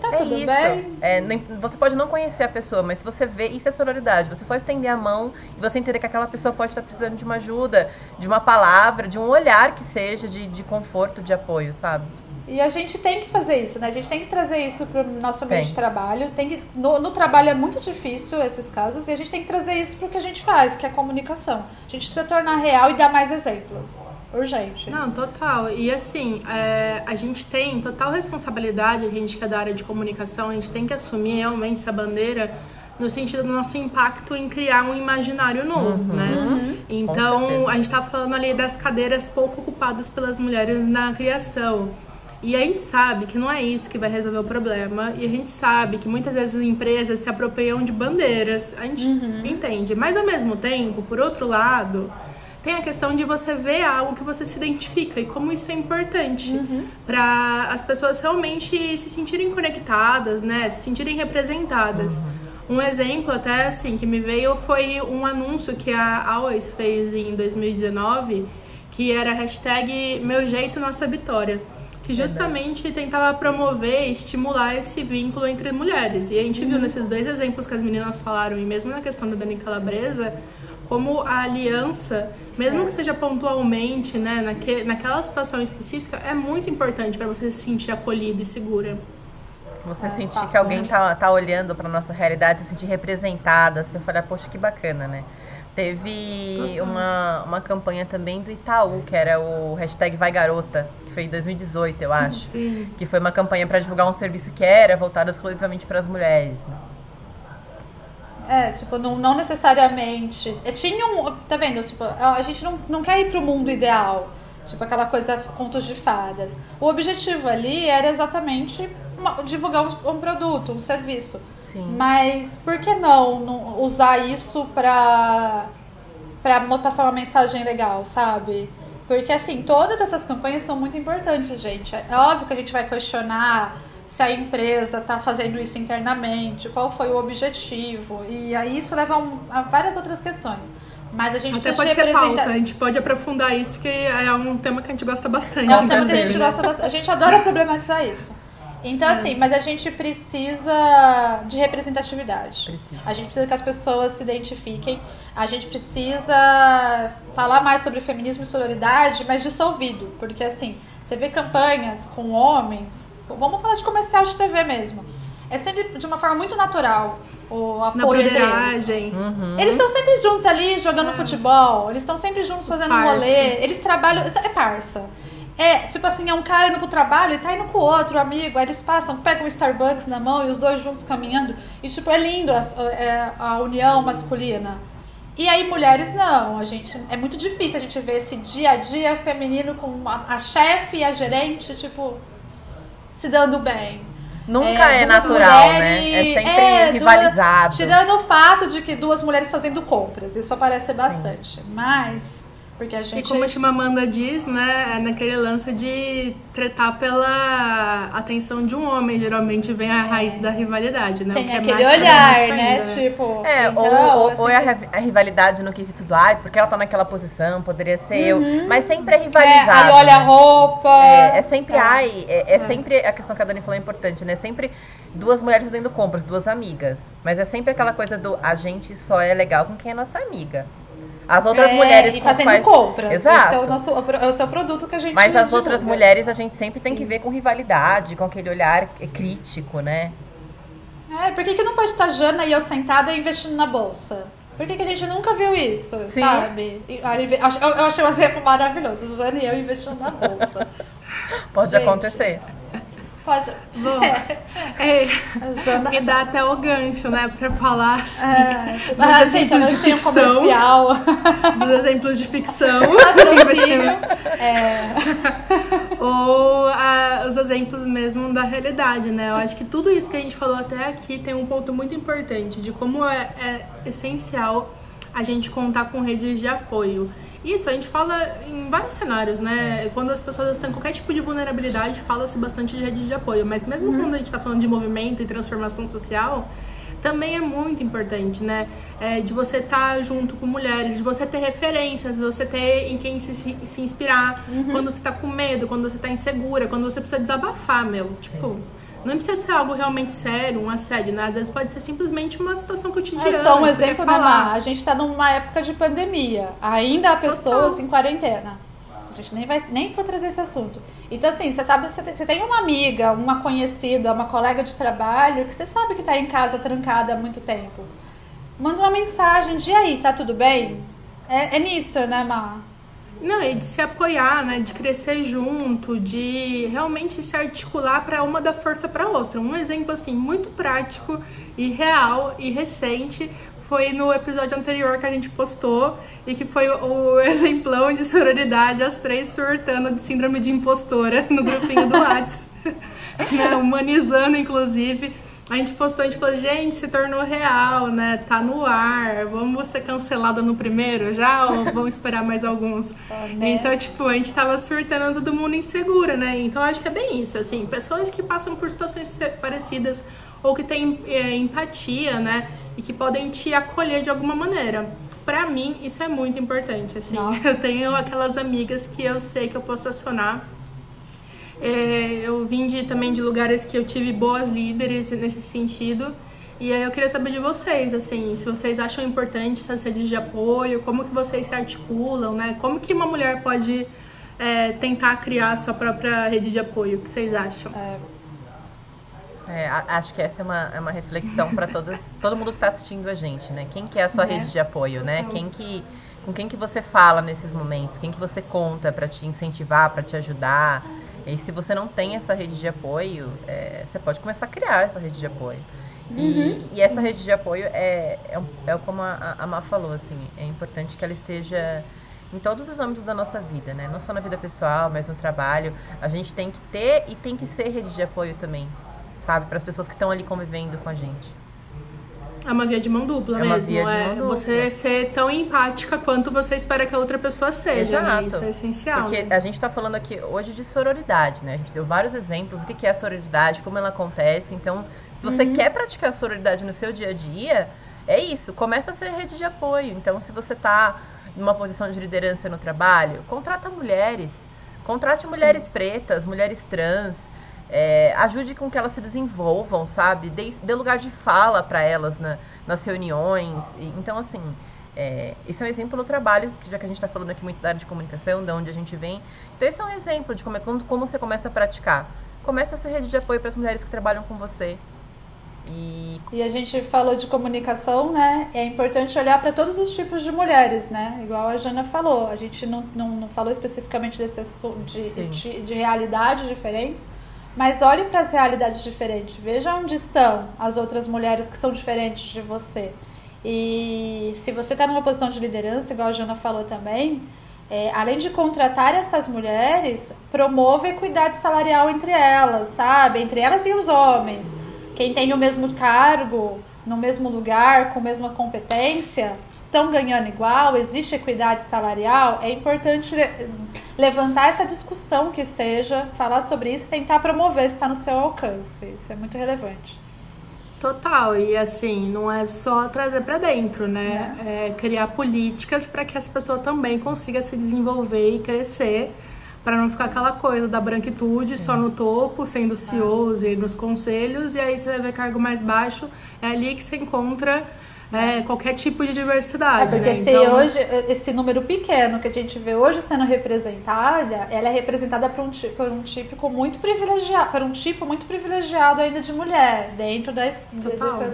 Tá é tudo isso. bem? É, nem- você pode não conhecer a pessoa, mas se você vê, isso é sororidade. Você só estender a mão e você entender que aquela pessoa pode estar precisando de uma ajuda, de uma palavra, de um olhar que seja, de, de conforto, de apoio, sabe? E a gente tem que fazer isso, né? A gente tem que trazer isso para o nosso meio Tem. de trabalho. Tem que, no, no trabalho é muito difícil esses casos e a gente tem que trazer isso para o que a gente faz, que é a comunicação. A gente precisa tornar real e dar mais exemplos. Urgente. Não, total. E assim, é, a gente tem total responsabilidade, a gente que é da área de comunicação, a gente tem que assumir realmente essa bandeira no sentido do nosso impacto em criar um imaginário novo, né? Então, certeza. a gente tá falando ali das cadeiras pouco ocupadas pelas mulheres na criação. E a gente sabe que não é isso que vai resolver o problema. E a gente sabe que muitas vezes as empresas se apropriam de bandeiras. A gente entende. Mas ao mesmo tempo, por outro lado, tem a questão de você ver algo que você se identifica e como isso é importante uhum. para as pessoas realmente se sentirem conectadas, né? Se sentirem representadas. Uhum. Um exemplo até assim que me veio foi um anúncio que a Always fez em 2019, que era a hashtag Meu Jeito Nossa Vitória que justamente Verdade. tentava promover e estimular esse vínculo entre mulheres. E a gente uhum. viu nesses dois exemplos que as meninas falaram, e mesmo na questão da Dani Calabresa, como a aliança, mesmo é. que seja pontualmente, né, naque, naquela situação específica, é muito importante para você se sentir acolhida e segura. Você é, sentir fato, que alguém né? tá, tá olhando para nossa realidade, se sentir representada, você falar, poxa, que bacana, né? Teve uma, uma campanha também do Itaú, que era o hashtag Vai Garota, que foi em 2018, eu acho. Sim. Que foi uma campanha para divulgar um serviço que era voltado exclusivamente para as mulheres. Né? É, tipo, não, não necessariamente. É, tinha um. Tá vendo? Tipo, a gente não, não quer ir pro mundo ideal. Tipo, aquela coisa contos de fadas. O objetivo ali era exatamente uma, divulgar um, um, produto, um serviço. Sim. Mas por que não, não usar isso pra, pra passar uma mensagem legal, sabe? Porque, assim, todas essas campanhas são muito importantes, gente. É óbvio que a gente vai questionar se a empresa está fazendo isso internamente, qual foi o objetivo. E aí isso leva a, várias outras questões. Mas a gente Até pode representar... ser pauta, a gente pode aprofundar isso, que é um tema que a gente gosta bastante. É um tema que a gente gosta bastante. A gente adora problematizar isso. Então, é. assim, mas a gente precisa de representatividade. Precisa. A gente precisa que as pessoas se identifiquem. A gente precisa falar mais sobre feminismo e sororidade, mas dissolvido. Porque, assim, você vê campanhas com homens Vamos falar de comercial de TV mesmo. É sempre de uma forma muito natural o apoio Na broderagem. Uhum. Eles estão sempre juntos ali jogando é. futebol. Eles estão sempre juntos Os fazendo um rolê. Eles trabalham. É parça. É, tipo assim, é um cara indo pro trabalho e tá indo com o outro amigo. Aí eles passam, pegam um Starbucks na mão e os dois juntos caminhando. E, tipo, é lindo a, a, é, a união masculina. E aí, mulheres, não. A gente, é muito difícil a gente ver esse dia a dia feminino com a, a chefe e a gerente, tipo se dando bem. Nunca é, é natural, mulheres, né? É sempre é, rivalizado. Duas, tirando o fato de que duas mulheres fazendo compras, isso aparece bastante. Sim. Mas porque a gente... E como a Chimamanda diz, né, é naquele lance de tretar pela atenção de um homem, geralmente vem a raiz da rivalidade, né? Tem é aquele é olhar, né? né? Tipo. É, então, ou, assim, ou é a, rivalidade no quesito do ai, porque ela tá naquela posição, poderia ser uhum. eu. Mas sempre é rivalizado. É, aí olha a roupa. É, é sempre, é. ai, é, é, é, sempre a questão que a Dani falou é importante, né? Sempre duas mulheres fazendo compras, duas amigas. Mas é sempre aquela coisa do a gente só é legal com quem é nossa amiga. As outras é, mulheres e fazendo quais... compras. Exato. Esse é o, nosso, é o seu produto que a gente Mas as outras mulheres a gente sempre tem que ver com rivalidade, com aquele olhar crítico, né? É, por que, que não pode estar Jana e eu sentada investindo na bolsa? Por que, que a gente nunca viu isso, Sim. sabe? Eu achei um exemplo maravilhoso. Jana e eu investindo na bolsa. Pode gente, acontecer. Pode. Bom, é, Jana... me dá até o gancho, né, pra falar assim. É, ah, gente, a gente tem um comercial. Dos exemplos de ficção. é. Ou os exemplos mesmo da realidade, né? Eu acho que tudo isso que a gente falou até aqui tem um ponto muito importante de como é, é essencial a gente contar com redes de apoio. Isso, a gente fala em vários cenários, né? Quando as pessoas têm qualquer tipo de vulnerabilidade, fala-se bastante de rede de apoio. Mas mesmo uhum. quando a gente está falando de movimento e transformação social, também é muito importante, né? É, de você estar tá junto com mulheres, de você ter referências, de você ter em quem se, se inspirar. Uhum. Quando você está com medo, quando você está insegura, quando você precisa desabafar, meu. Sim. Tipo não precisa ser algo realmente sério, um assédio, né? Às vezes pode ser simplesmente uma situação cotidiana. É só um exemplo, né, Mar? A gente está numa época de pandemia. Ainda há pessoas Total. em quarentena. A gente nem vai nem for trazer esse assunto. Então, assim, você sabe, você tem uma amiga, uma conhecida, uma colega de trabalho que você sabe que está em casa trancada há muito tempo. Manda uma mensagem de aí, tá tudo bem? É, é nisso, né, Mar? Não, e de se apoiar, né? De crescer junto, de realmente se articular para uma dar força para outra. Um exemplo assim muito prático e real e recente foi no episódio anterior que a gente postou e que foi o exemplão de sororidade, as três surtando de síndrome de impostora no grupinho do Whats, né? Humanizando, inclusive a gente postou, a gente falou, gente, se tornou real, né? Tá no ar. Vamos ser cancelada no primeiro já ou vamos esperar mais alguns? Ah, né? Então, tipo, a gente tava surtando todo mundo insegura, né? Então, acho que é bem isso, assim. Pessoas que passam por situações parecidas ou que têm é, empatia, né? E que podem te acolher de alguma maneira. Pra mim, isso é muito importante, assim. Nossa. Eu tenho aquelas amigas que eu sei que eu posso acionar é, eu vim de, também de lugares que eu tive boas líderes nesse sentido. E aí eu queria saber de vocês, assim, se vocês acham importante essas redes de apoio, como que vocês se articulam, né? Como que uma mulher pode é, tentar criar a sua própria rede de apoio? O que vocês acham? É, É, acho que essa é uma, é uma reflexão para todas, todo mundo que está assistindo a gente, né? Quem que é a sua Né? rede de apoio, né? Quem que, com quem que você fala nesses momentos? Quem que você conta para te incentivar, para te ajudar? E se você não tem essa rede de apoio, é, você pode começar a criar essa rede de apoio. E, e essa rede de apoio é, é, é como a, a Má falou, assim, é importante que ela esteja em todos os âmbitos da nossa vida, né? Não só na vida pessoal, mas no trabalho. A gente tem que ter e tem que ser rede de apoio também, sabe? Para as pessoas que estão ali convivendo com a gente. É uma via de mão dupla É uma mesmo. via de é mão dupla. você ser tão empática quanto você espera que a outra pessoa seja. né? Exato. Isso é essencial. Porque né? a gente está falando aqui hoje de sororidade, né? A gente deu vários exemplos do que é a sororidade, como ela acontece. Então, se você Uhum. quer praticar sororidade no seu dia a dia, é isso. Começa a ser rede de apoio. Então, se você está numa posição de liderança no trabalho, contrata mulheres. Contrate mulheres pretas, mulheres trans. É, ajude com que elas se desenvolvam, sabe? Dê, dê lugar de fala para elas na- nas reuniões. E- então, assim, é, esse é um exemplo no trabalho, que já que a gente está falando aqui muito da área de comunicação, de onde a gente vem. Então, esse é um exemplo de como, é, como você começa a praticar. Começa a ser rede de apoio para as mulheres que trabalham com você. E E a gente falou de comunicação, né? É importante olhar para todos os tipos de mulheres, né? Igual a Jana falou. A gente não, não, não falou especificamente desse assunto, de, de, de realidades diferentes, mas olhe para as realidades diferentes. Veja onde estão as outras mulheres que são diferentes de você. E se você está numa posição de liderança, igual a Jana falou também, é, além de contratar essas mulheres, promova a equidade salarial entre elas, sabe? Entre elas e os homens. Quem tem o mesmo cargo, no mesmo lugar, com a mesma competência, estão ganhando igual, existe equidade salarial, é importante le- levantar essa discussão que seja, falar sobre isso e tentar promover se está no seu alcance. Isso é muito relevante. Total, e assim, não é só trazer pra dentro, né? É criar políticas para que essa pessoa também consiga se desenvolver e crescer, para não ficar aquela coisa da branquitude só no topo, sendo CEOs e nos conselhos, e aí você vai ver cargo mais baixo, é ali que você encontra é, qualquer tipo de É diversidade. porque né? se Então, hoje, esse número pequeno que a gente vê hoje sendo representada, ela é representada por um, por um típico muito privilegiado, por um tipo muito privilegiado ainda de mulher, dentro da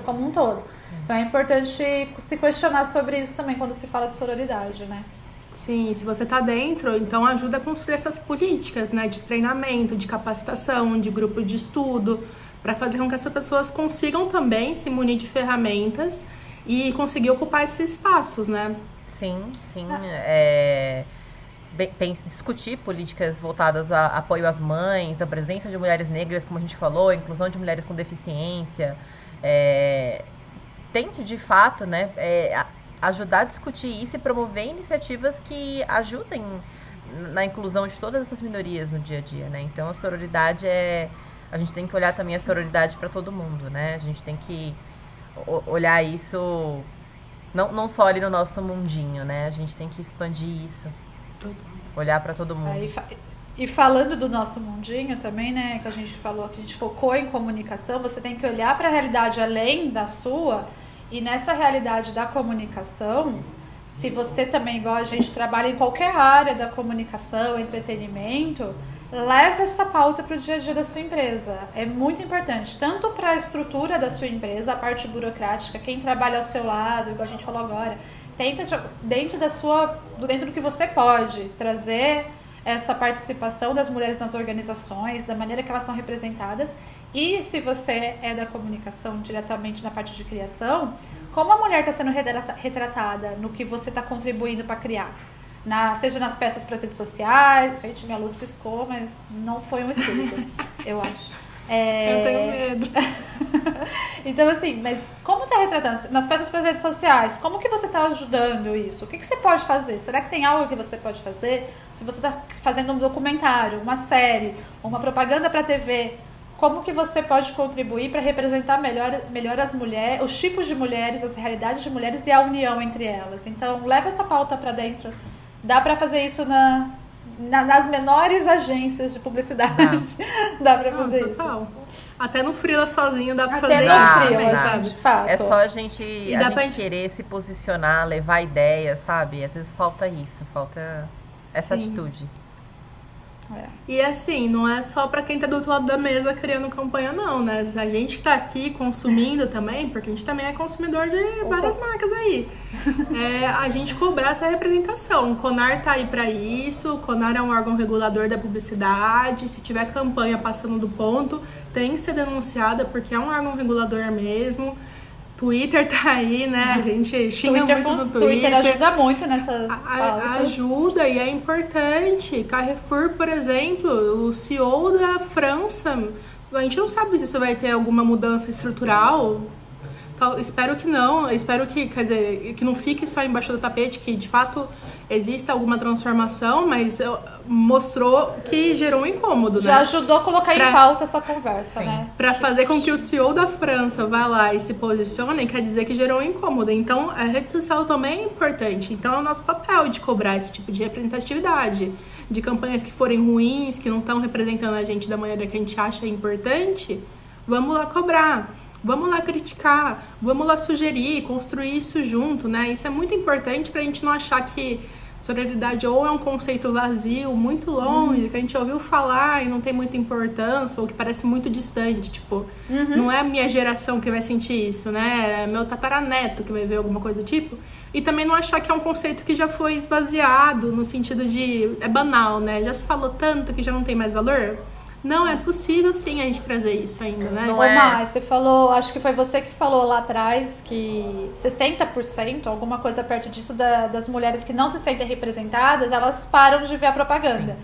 como um todo. Então é importante se questionar sobre isso também quando se fala de sororidade, né? Sim, se você está dentro, então ajuda a construir essas políticas, né, de treinamento, de capacitação, de grupo de estudo, para fazer com que essas pessoas consigam também se munir de ferramentas e conseguir ocupar esses espaços, né? Sim, sim. É, bem- discutir políticas voltadas a apoio às mães, a presença de mulheres negras, como a gente falou, a inclusão de mulheres com deficiência. é, tente, de fato, né, é, ajudar a discutir isso e promover iniciativas que ajudem na inclusão de todas essas minorias no dia a dia, né? Então, a sororidade é... A gente tem que olhar também a sororidade para todo mundo, né? A gente tem que olhar isso não, não só ali no nosso mundinho, né? A gente tem que expandir isso. Olhar para todo mundo. Aí e falando do nosso mundinho também, né, que a gente falou, que a gente focou em comunicação, você tem que olhar para a realidade além da sua e nessa realidade da comunicação, se você também, igual a gente trabalha em qualquer área da comunicação, entretenimento, leve essa pauta para o dia a dia da sua empresa. É muito importante, tanto para a estrutura da sua empresa, a parte burocrática, quem trabalha ao seu lado, igual a gente falou agora, tenta de- dentro da sua, dentro do que você pode trazer essa participação das mulheres nas organizações, da maneira que elas são representadas. E se você é da comunicação diretamente na parte de criação, como a mulher está sendo retrata- retratada no que você está contribuindo para criar? Na, seja nas peças para as redes sociais. Gente, minha luz piscou, mas não foi um espírito, eu acho. É, Eu tenho medo. então, assim, mas como tá retratando? Nas peças para as redes sociais, como que você está ajudando isso? O que, que você pode fazer? Será que tem algo que você pode fazer? Se você está fazendo um documentário, uma série, uma propaganda para TV, como que você pode contribuir para representar melhor, melhor as mulheres, os tipos de mulheres, as realidades de mulheres e a união entre elas? Então, leva essa pauta para dentro. Dá para fazer isso na, na, nas menores agências de publicidade. Dá, dá para fazer total. isso. Até no Frila sozinho dá pra Até fazer no isso. Frila, sabe? Fato. É só a gente, E a gente pra- querer se posicionar, levar ideias, sabe? Às vezes falta isso, falta essa Sim. atitude. É. E assim, não é só pra quem tá do outro lado da mesa criando campanha, não, né? A gente que tá aqui consumindo também, porque a gente também é consumidor de várias marcas aí. É, a gente cobrar essa representação. O Conar tá aí pra isso, o Conar é um órgão regulador da publicidade. Se tiver campanha passando do ponto, tem que ser denunciada, porque é um órgão regulador mesmo. Twitter tá aí, né? A gente xinga Twitter, muito no Twitter. Twitter ajuda muito nessas A- ajuda e é importante. Carrefour, por exemplo, o CEO da França, a gente não sabe se isso vai ter alguma mudança estrutural. Tal- espero que não. Espero que, quer dizer, que não fique só embaixo do tapete, que de fato exista alguma transformação, mas mostrou que gerou um incômodo, Já né? ajudou a colocar Pra- em pauta essa conversa, Sim. né? Pra fazer com que o CEO da França vá lá e se posicione, quer dizer que gerou um incômodo. Então, a rede social também é importante. Então, é o nosso papel de cobrar esse tipo de representatividade. De campanhas que forem ruins, que não estão representando a gente da maneira que a gente acha importante, vamos lá cobrar. Vamos lá criticar, vamos lá sugerir, construir isso junto, né? Isso é muito importante pra gente não achar que sororidade ou é um conceito vazio, muito longe, que a gente ouviu falar e não tem muita importância, ou que parece muito distante. Tipo, não é a minha geração que vai sentir isso, né? É meu tataraneto que vai ver alguma coisa do tipo. E também não achar que é um conceito que já foi esvaziado, no sentido de. é banal, né? Já se falou tanto que já não tem mais valor. Não, é possível sim a gente trazer isso ainda, né? Não Ô, é- Mai, você falou, acho que foi você que falou lá atrás que 60%, alguma coisa perto disso, da- das mulheres que não se sentem representadas, elas param de ver a propaganda.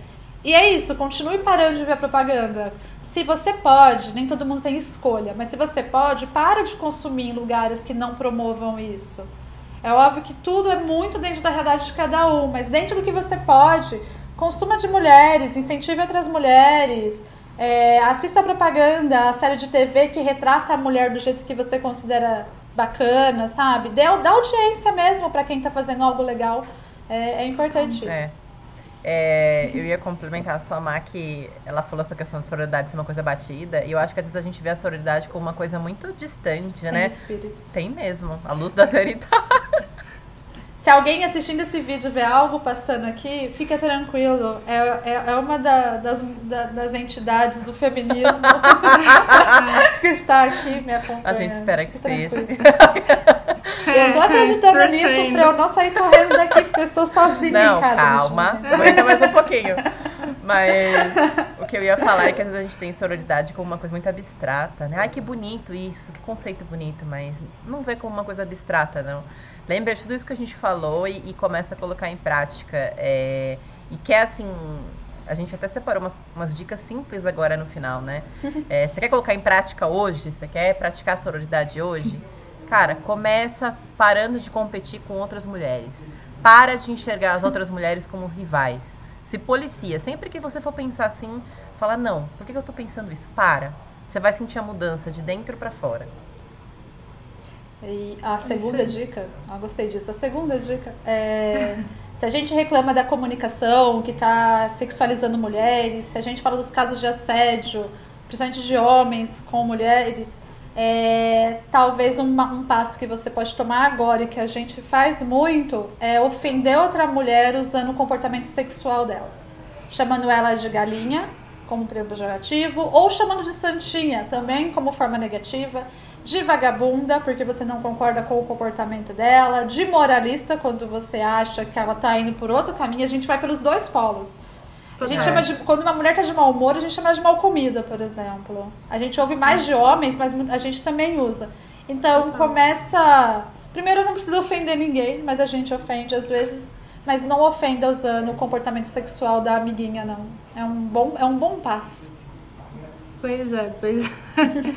E é isso, continue parando de ver a propaganda. Se você pode, nem todo mundo tem escolha, mas se você pode, para de consumir em lugares que não promovam isso. É óbvio que tudo é muito dentro da realidade de cada um, mas dentro do que você pode, consuma de mulheres, incentive outras mulheres, é, assista a propaganda, a série de TV que retrata a mulher do jeito que você considera bacana, sabe? Dê, dá audiência mesmo pra quem tá fazendo algo legal. É, é importante isso. É. É, eu ia complementar a sua Má que ela falou essa questão de sororidade ser uma coisa batida, e eu acho que às vezes a gente vê a sororidade como uma coisa muito distante, Tem né? espíritos. Tem mesmo. A luz da eternidade. Se alguém assistindo esse vídeo vê algo passando aqui, fica tranquilo. É, é, é uma da- das, da- das entidades do feminismo que está aqui me acompanhando. A gente espera que seja. Eu tô acreditando nisso torcendo. pra eu não sair correndo daqui, porque eu estou sozinha Não, em casa. calma. Aguenta mais um pouquinho. Mas o que eu ia falar é que às vezes a gente tem sororidade como uma coisa muito abstrata, né? Ai, que bonito isso, que conceito bonito, mas não vê como uma coisa abstrata, não. Lembra de tudo isso que a gente falou e, e começa a colocar em prática. é, e quer, assim, a gente até separou umas, umas dicas simples agora no final, né? É, você quer colocar em prática hoje? Você quer praticar a sororidade hoje? Cara, começa parando de competir com outras mulheres. Para de enxergar as outras mulheres como rivais. Se policia. Sempre que você for pensar assim, fala, não, por que que eu tô pensando isso? Para. Você vai sentir a mudança de dentro pra fora. E a segunda dica, ah, gostei disso. A segunda dica é se a gente reclama da comunicação que está sexualizando mulheres, se a gente fala dos casos de assédio, principalmente de homens com mulheres, é, talvez uma- um passo que você pode tomar agora e que a gente faz muito é ofender outra mulher usando o comportamento sexual dela, chamando ela de galinha como pejorativo ou chamando de santinha também como forma negativa de vagabunda, porque você não concorda com o comportamento dela, de moralista, quando você acha que ela tá indo por outro caminho, a gente vai pelos dois polos. A gente É. chama de. Quando uma mulher tá de mau humor, a gente chama de mal comida, por exemplo. A gente ouve mais de homens, mas a gente também usa. Então começa. Primeiro não precisa ofender ninguém, mas a gente ofende às vezes. Mas não ofenda usando o comportamento sexual da amiguinha, não. É um bom, é um bom passo. Pois é, pois é.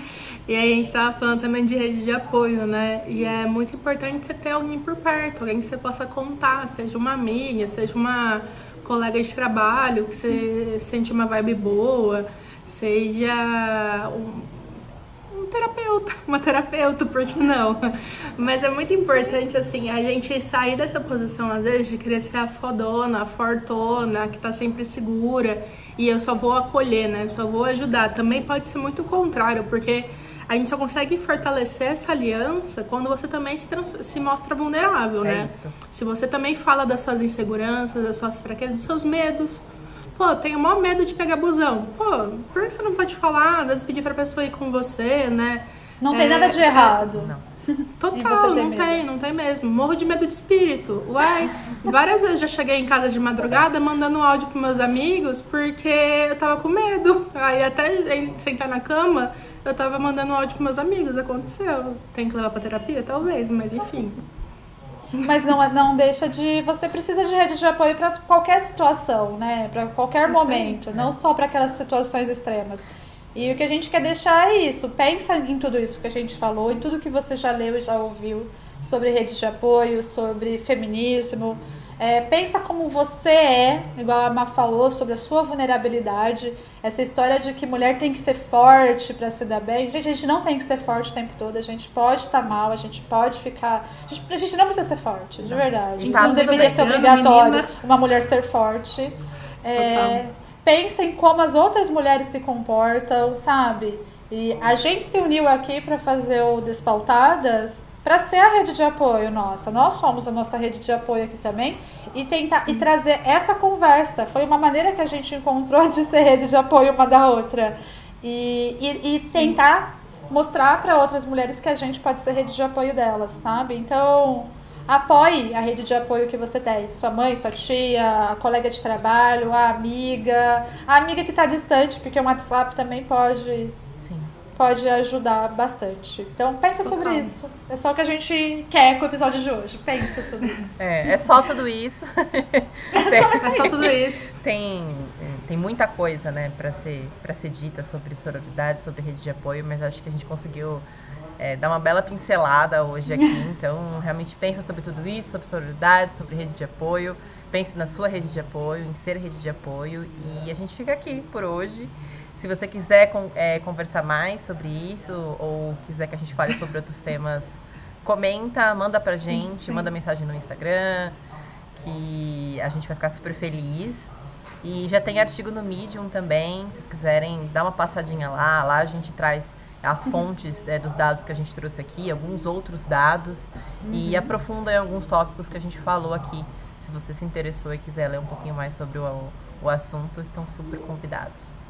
e aí a gente estava falando também de rede de apoio, né? E é muito importante você ter alguém por perto, alguém que você possa contar, seja uma amiga, seja uma colega de trabalho, que você sente uma vibe boa, seja um, um terapeuta, uma terapeuta, por que não? Mas é muito importante, assim, a gente sair dessa posição, às vezes, de querer ser a fodona, a fortona, que tá sempre segura, e eu só vou acolher, né? Eu só vou ajudar. Também pode ser muito contrário, porque a gente só consegue fortalecer essa aliança quando você também se, se mostra vulnerável, é né? Isso. Se você também fala das suas inseguranças, das suas fraquezas, dos seus medos. Pô, tenho o maior medo de pegar busão. Pô, por que você não pode falar? Às vezes pedir pra pessoa ir com você, né? Não é, tem nada de errado. Não. Total, não medo. tem, não tem mesmo. Morro de medo de espírito. Uai, várias vezes já cheguei em casa de madrugada mandando um áudio pros meus amigos porque eu tava com medo. Aí até sentar na cama, eu tava mandando um áudio pros meus amigos. Aconteceu. Tem que levar pra terapia? Talvez, mas enfim. Mas não, não deixa de. Você precisa de rede de apoio para qualquer situação, né? Para qualquer momento, não só para aquelas situações extremas. E o que a gente quer deixar é isso. Pensa em tudo isso que a gente falou, em tudo que você já leu e já ouviu sobre redes de apoio, sobre feminismo. É, pensa como você é, igual a Ma falou, sobre a sua vulnerabilidade. Essa história de que mulher tem que ser forte para se dar bem. Gente, a gente não tem que ser forte o tempo todo. A gente pode estar tá mal, a gente pode ficar. A gente, a gente não precisa ser forte, de verdade. Tá não deveria ser obrigatório menina. uma mulher ser forte. É, pensem como as outras mulheres se comportam, sabe? E a gente se uniu aqui para fazer o Despautadas para ser a rede de apoio nossa. Nós somos a nossa rede de apoio aqui também e tentar e trazer essa conversa. Foi uma maneira que a gente encontrou de ser rede de apoio uma da outra e, e, e tentar mostrar para outras mulheres que a gente pode ser rede de apoio delas, sabe? Então Apoie a rede de apoio que você tem. Sua mãe, sua tia, a colega de trabalho, a amiga. A amiga que está distante, porque o WhatsApp também pode. Sim. Pode ajudar bastante. Então pensa Total. sobre isso. É só o que a gente quer com o episódio de hoje. Pensa sobre isso. É, é só tudo isso. é, só, é só tudo isso. Tem, tem muita coisa, né, para ser, pra ser dita sobre sororidade, sobre rede de apoio, mas acho que a gente conseguiu é, dar uma bela pincelada hoje aqui. Então, realmente pensa sobre tudo isso, sobre sororidade, sobre rede de apoio. Pense na sua rede de apoio, em ser rede de apoio. E a gente fica aqui por hoje. Se você quiser é, conversar mais sobre isso ou quiser que a gente fale sobre outros temas, comenta, manda pra gente, Sim. manda mensagem no Instagram, que a gente vai ficar super feliz. E já tem artigo no Medium também, se vocês quiserem dar uma passadinha lá. Lá a gente traz as fontes né, dos dados que a gente trouxe aqui, alguns outros dados uhum. e aprofunda em alguns tópicos que a gente falou aqui. Se você se interessou e quiser ler um pouquinho mais sobre o, o assunto, estão super convidados.